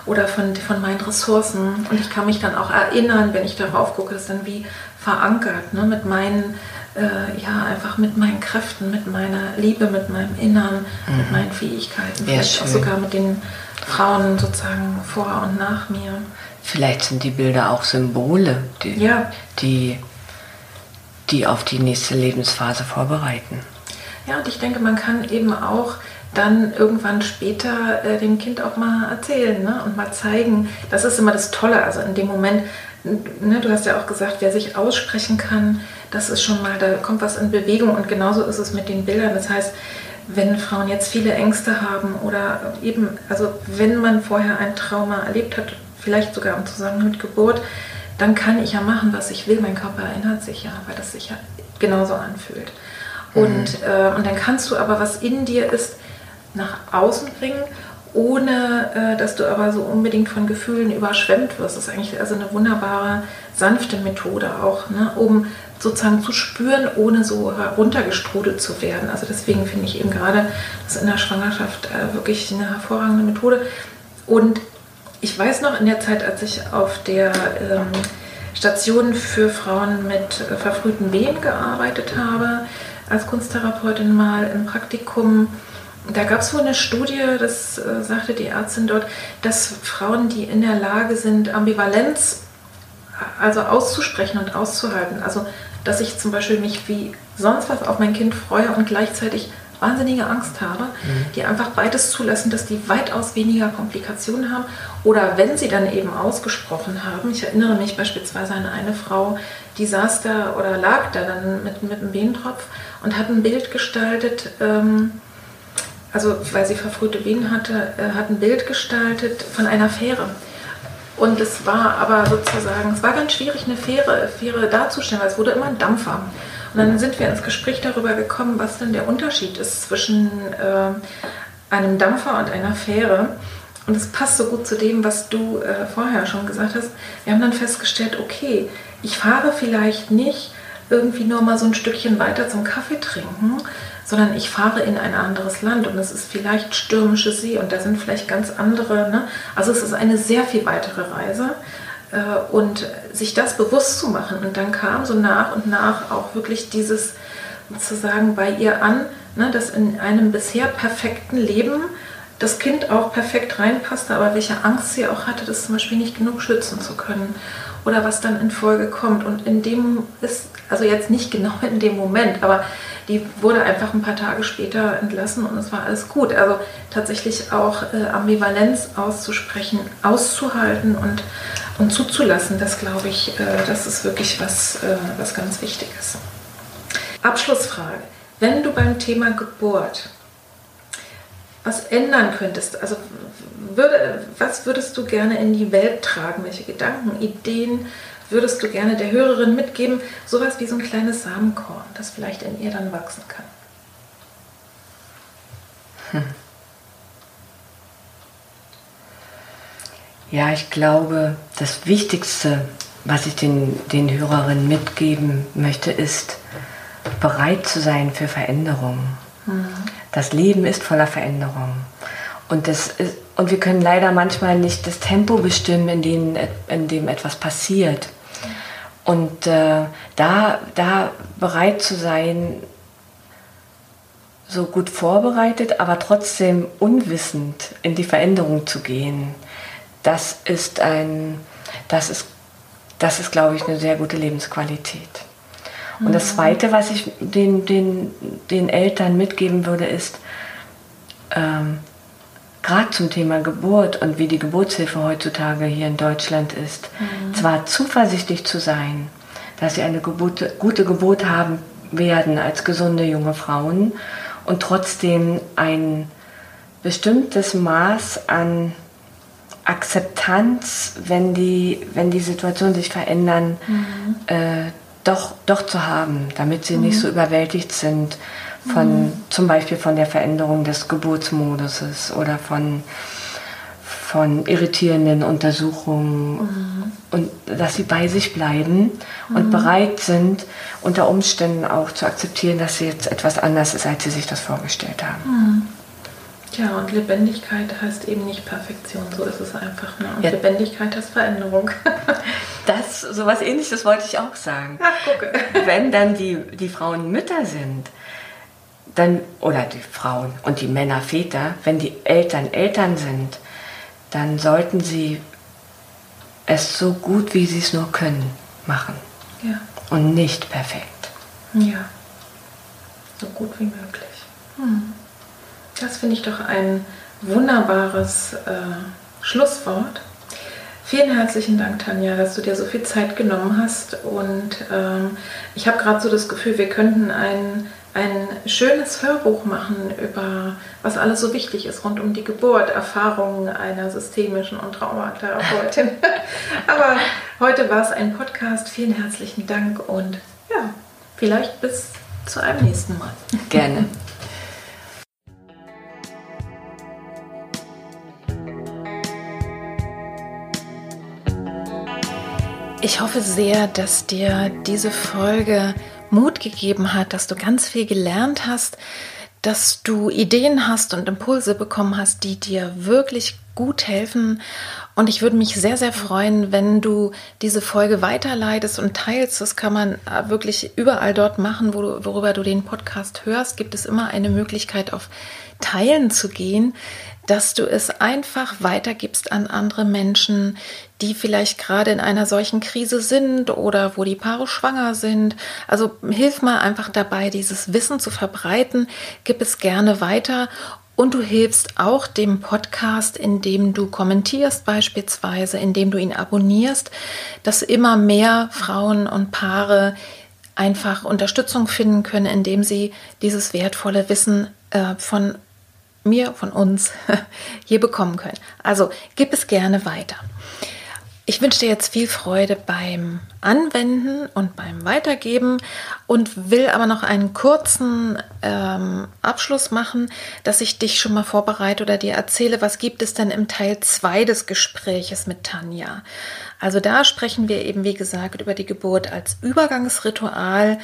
oder von, von meinen Ressourcen. Und ich kann mich dann auch erinnern, wenn ich darauf gucke, das ist dann wie verankert ne, mit meinen, äh, ja, einfach mit meinen Kräften, mit meiner Liebe, mit meinem Innern, mhm. mit meinen Fähigkeiten, ja, vielleicht schön. auch sogar mit den Frauen sozusagen vor und nach mir. Vielleicht sind die Bilder auch Symbole, die, ja. die die auf die nächste Lebensphase vorbereiten. Ja, und ich denke, man kann eben auch dann irgendwann später äh, dem Kind auch mal erzählen ne? und mal zeigen. Das ist immer das Tolle. Also in dem Moment, ne, du hast ja auch gesagt, wer sich aussprechen kann, das ist schon mal, da kommt was in Bewegung und genauso ist es mit den Bildern. Das heißt, wenn Frauen jetzt viele Ängste haben oder eben, also wenn man vorher ein Trauma erlebt hat, vielleicht sogar im Zusammenhang mit Geburt, dann kann ich ja machen, was ich will. Mein Körper erinnert sich ja, weil das sich ja genauso anfühlt. Und, mhm. äh, und dann kannst du aber, was in dir ist, nach außen bringen, ohne äh, dass du aber so unbedingt von Gefühlen überschwemmt wirst. Das ist eigentlich also eine wunderbare, sanfte Methode auch, ne, um sozusagen zu spüren, ohne so runtergestrudelt zu werden. Also deswegen finde ich eben gerade das in der Schwangerschaft äh, wirklich eine hervorragende Methode. Und ich weiß noch in der Zeit, als ich auf der ähm, Station für Frauen mit äh, verfrühten Wehen gearbeitet habe, als Kunsttherapeutin mal im Praktikum, da gab es wohl eine Studie, das äh, sagte die Ärztin dort, dass Frauen, die in der Lage sind, Ambivalenz also auszusprechen und auszuhalten, also dass ich zum Beispiel mich wie sonst was auf mein Kind freue und gleichzeitig wahnsinnige Angst habe, mhm. die einfach beides zulassen, dass die weitaus weniger Komplikationen haben. Oder wenn sie dann eben ausgesprochen haben, ich erinnere mich beispielsweise an eine Frau, die saß da oder lag da dann mit, mit einem Wehentropf und hat ein Bild gestaltet, ähm, also weil sie verfrühte Wehen hatte, äh, hat ein Bild gestaltet von einer Fähre. Und es war aber sozusagen, es war ganz schwierig, eine Fähre, Fähre darzustellen, weil es wurde immer ein Dampfer. Und dann sind wir ins Gespräch darüber gekommen, was denn der Unterschied ist zwischen äh, einem Dampfer und einer Fähre. Und es passt so gut zu dem, was du äh, vorher schon gesagt hast. Wir haben dann festgestellt, okay, ich fahre vielleicht nicht irgendwie nur mal so ein Stückchen weiter zum Kaffee trinken, sondern ich fahre in ein anderes Land und es ist vielleicht stürmische See und da sind vielleicht ganz andere. Ne? Also es ist eine sehr viel weitere Reise. Äh, und sich das bewusst zu machen. Und dann kam so nach und nach auch wirklich dieses sozusagen bei ihr an, ne, dass in einem bisher perfekten Leben das Kind auch perfekt reinpasste, aber welche Angst sie auch hatte, das zum Beispiel nicht genug schützen zu können. Oder was dann in Folge kommt. Und in dem ist, also jetzt nicht genau in dem Moment, aber die wurde einfach ein paar Tage später entlassen und es war alles gut. Also tatsächlich auch äh, Ambivalenz auszusprechen, auszuhalten und, und zuzulassen, das glaube ich, äh, das ist wirklich was, äh, was ganz Wichtiges. Abschlussfrage. Wenn du beim Thema Geburt was ändern könntest, also würde, was würdest du gerne in die Welt tragen? Welche Gedanken, Ideen, würdest du gerne der Hörerin mitgeben? Sowas wie so ein kleines Samenkorn, das vielleicht in ihr dann wachsen kann. Hm. Ja, ich glaube, das Wichtigste, was ich den, den Hörerinnen mitgeben möchte, ist, bereit zu sein für Veränderungen. Mhm. Das Leben ist voller Veränderungen. Und, das ist, und wir können leider manchmal nicht das Tempo bestimmen, in dem, in dem etwas passiert. Und äh, da, da bereit zu sein, so gut vorbereitet, aber trotzdem unwissend in die Veränderung zu gehen, das ist ein, das ist, das ist, glaube ich, eine sehr gute Lebensqualität. Und das mhm. Zweite, was ich den, den, den Eltern mitgeben würde, ist, ähm, gerade zum Thema Geburt und wie die Geburtshilfe heutzutage hier in Deutschland ist, mhm. zwar zuversichtlich zu sein, dass sie eine Geburt, gute Geburt haben werden als gesunde junge Frauen und trotzdem ein bestimmtes Maß an Akzeptanz, wenn die, wenn die Situationen sich verändern, mhm. äh, doch, doch zu haben, damit sie mhm. nicht so überwältigt sind von mhm. zum Beispiel von der Veränderung des Geburtsmoduses oder von, von irritierenden Untersuchungen mhm. und dass sie bei sich bleiben und mhm. bereit sind, unter Umständen auch zu akzeptieren, dass sie jetzt etwas anders ist, als sie sich das vorgestellt haben. Ja, und Lebendigkeit heißt eben nicht Perfektion, so ist es einfach. Ne? Und ja. Lebendigkeit heißt Veränderung. *laughs* das, so was ähnliches wollte ich auch sagen. Ach, gucke. *laughs* Wenn dann die, die Frauen Mütter sind, dann, oder die Frauen und die Männer Väter, wenn die Eltern Eltern sind, dann sollten sie es so gut, wie sie es nur können, machen. Ja. Und nicht perfekt. Ja. So gut wie möglich. Hm. Das finde ich doch ein wunderbares äh, Schlusswort. Vielen herzlichen Dank, Tanja, dass du dir so viel Zeit genommen hast. Und ähm, ich habe gerade so das Gefühl, wir könnten ein, ein schönes Hörbuch machen über, was alles so wichtig ist rund um die Geburt, Erfahrungen einer systemischen und Traumatherapeutin. *laughs* Aber heute war es ein Podcast. Vielen herzlichen Dank und ja, vielleicht bis zu einem nächsten Mal. Gerne. Ich hoffe sehr, dass dir diese Folge Mut gegeben hat, dass du ganz viel gelernt hast, dass du Ideen hast und Impulse bekommen hast, die dir wirklich gut helfen. Und ich würde mich sehr, sehr freuen, wenn du diese Folge weiterleitest und teilst. Das kann man äh, wirklich überall dort machen, wo du, worüber du den Podcast hörst. Gibt es immer eine Möglichkeit, auf Teilen zu gehen dass du es einfach weitergibst an andere Menschen, die vielleicht gerade in einer solchen Krise sind oder wo die Paare schwanger sind. Also hilf mal einfach dabei, dieses Wissen zu verbreiten. Gib es gerne weiter und du hilfst auch dem Podcast, indem du kommentierst beispielsweise, indem du ihn abonnierst, dass immer mehr Frauen und Paare einfach Unterstützung finden können, indem sie dieses wertvolle Wissen äh, von mir, von uns *laughs* hier bekommen können. Also gib es gerne weiter. Ich wünsche dir jetzt viel Freude beim Anwenden und beim Weitergeben und will aber noch einen kurzen ähm, Abschluss machen, dass ich dich schon mal vorbereite oder dir erzähle, was gibt es denn im Teil 2 des Gespräches mit Tanja. Also da sprechen wir eben, wie gesagt, über die Geburt als Übergangsritual.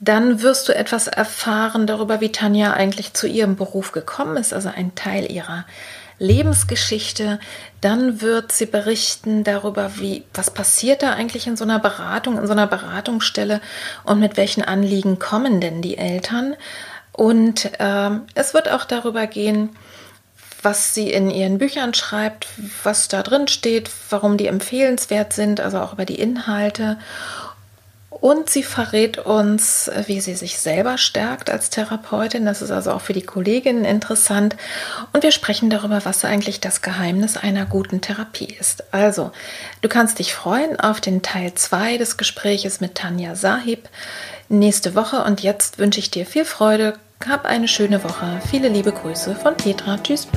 Dann wirst du etwas erfahren darüber, wie Tanja eigentlich zu ihrem Beruf gekommen ist, also ein Teil ihrer Lebensgeschichte. Dann wird sie berichten darüber, wie, was passiert da eigentlich in so einer Beratung, in so einer Beratungsstelle und mit welchen Anliegen kommen denn die Eltern. Und ähm, es wird auch darüber gehen, was sie in ihren Büchern schreibt, was da drin steht, warum die empfehlenswert sind, also auch über die Inhalte. Und sie verrät uns, wie sie sich selber stärkt als Therapeutin. Das ist also auch für die Kolleginnen interessant. Und wir sprechen darüber, was eigentlich das Geheimnis einer guten Therapie ist. Also, du kannst dich freuen auf den Teil 2 des Gespräches mit Tanja Sahib nächste Woche. Und jetzt wünsche ich dir viel Freude. Hab eine schöne Woche. Viele liebe Grüße von Petra. Tschüss.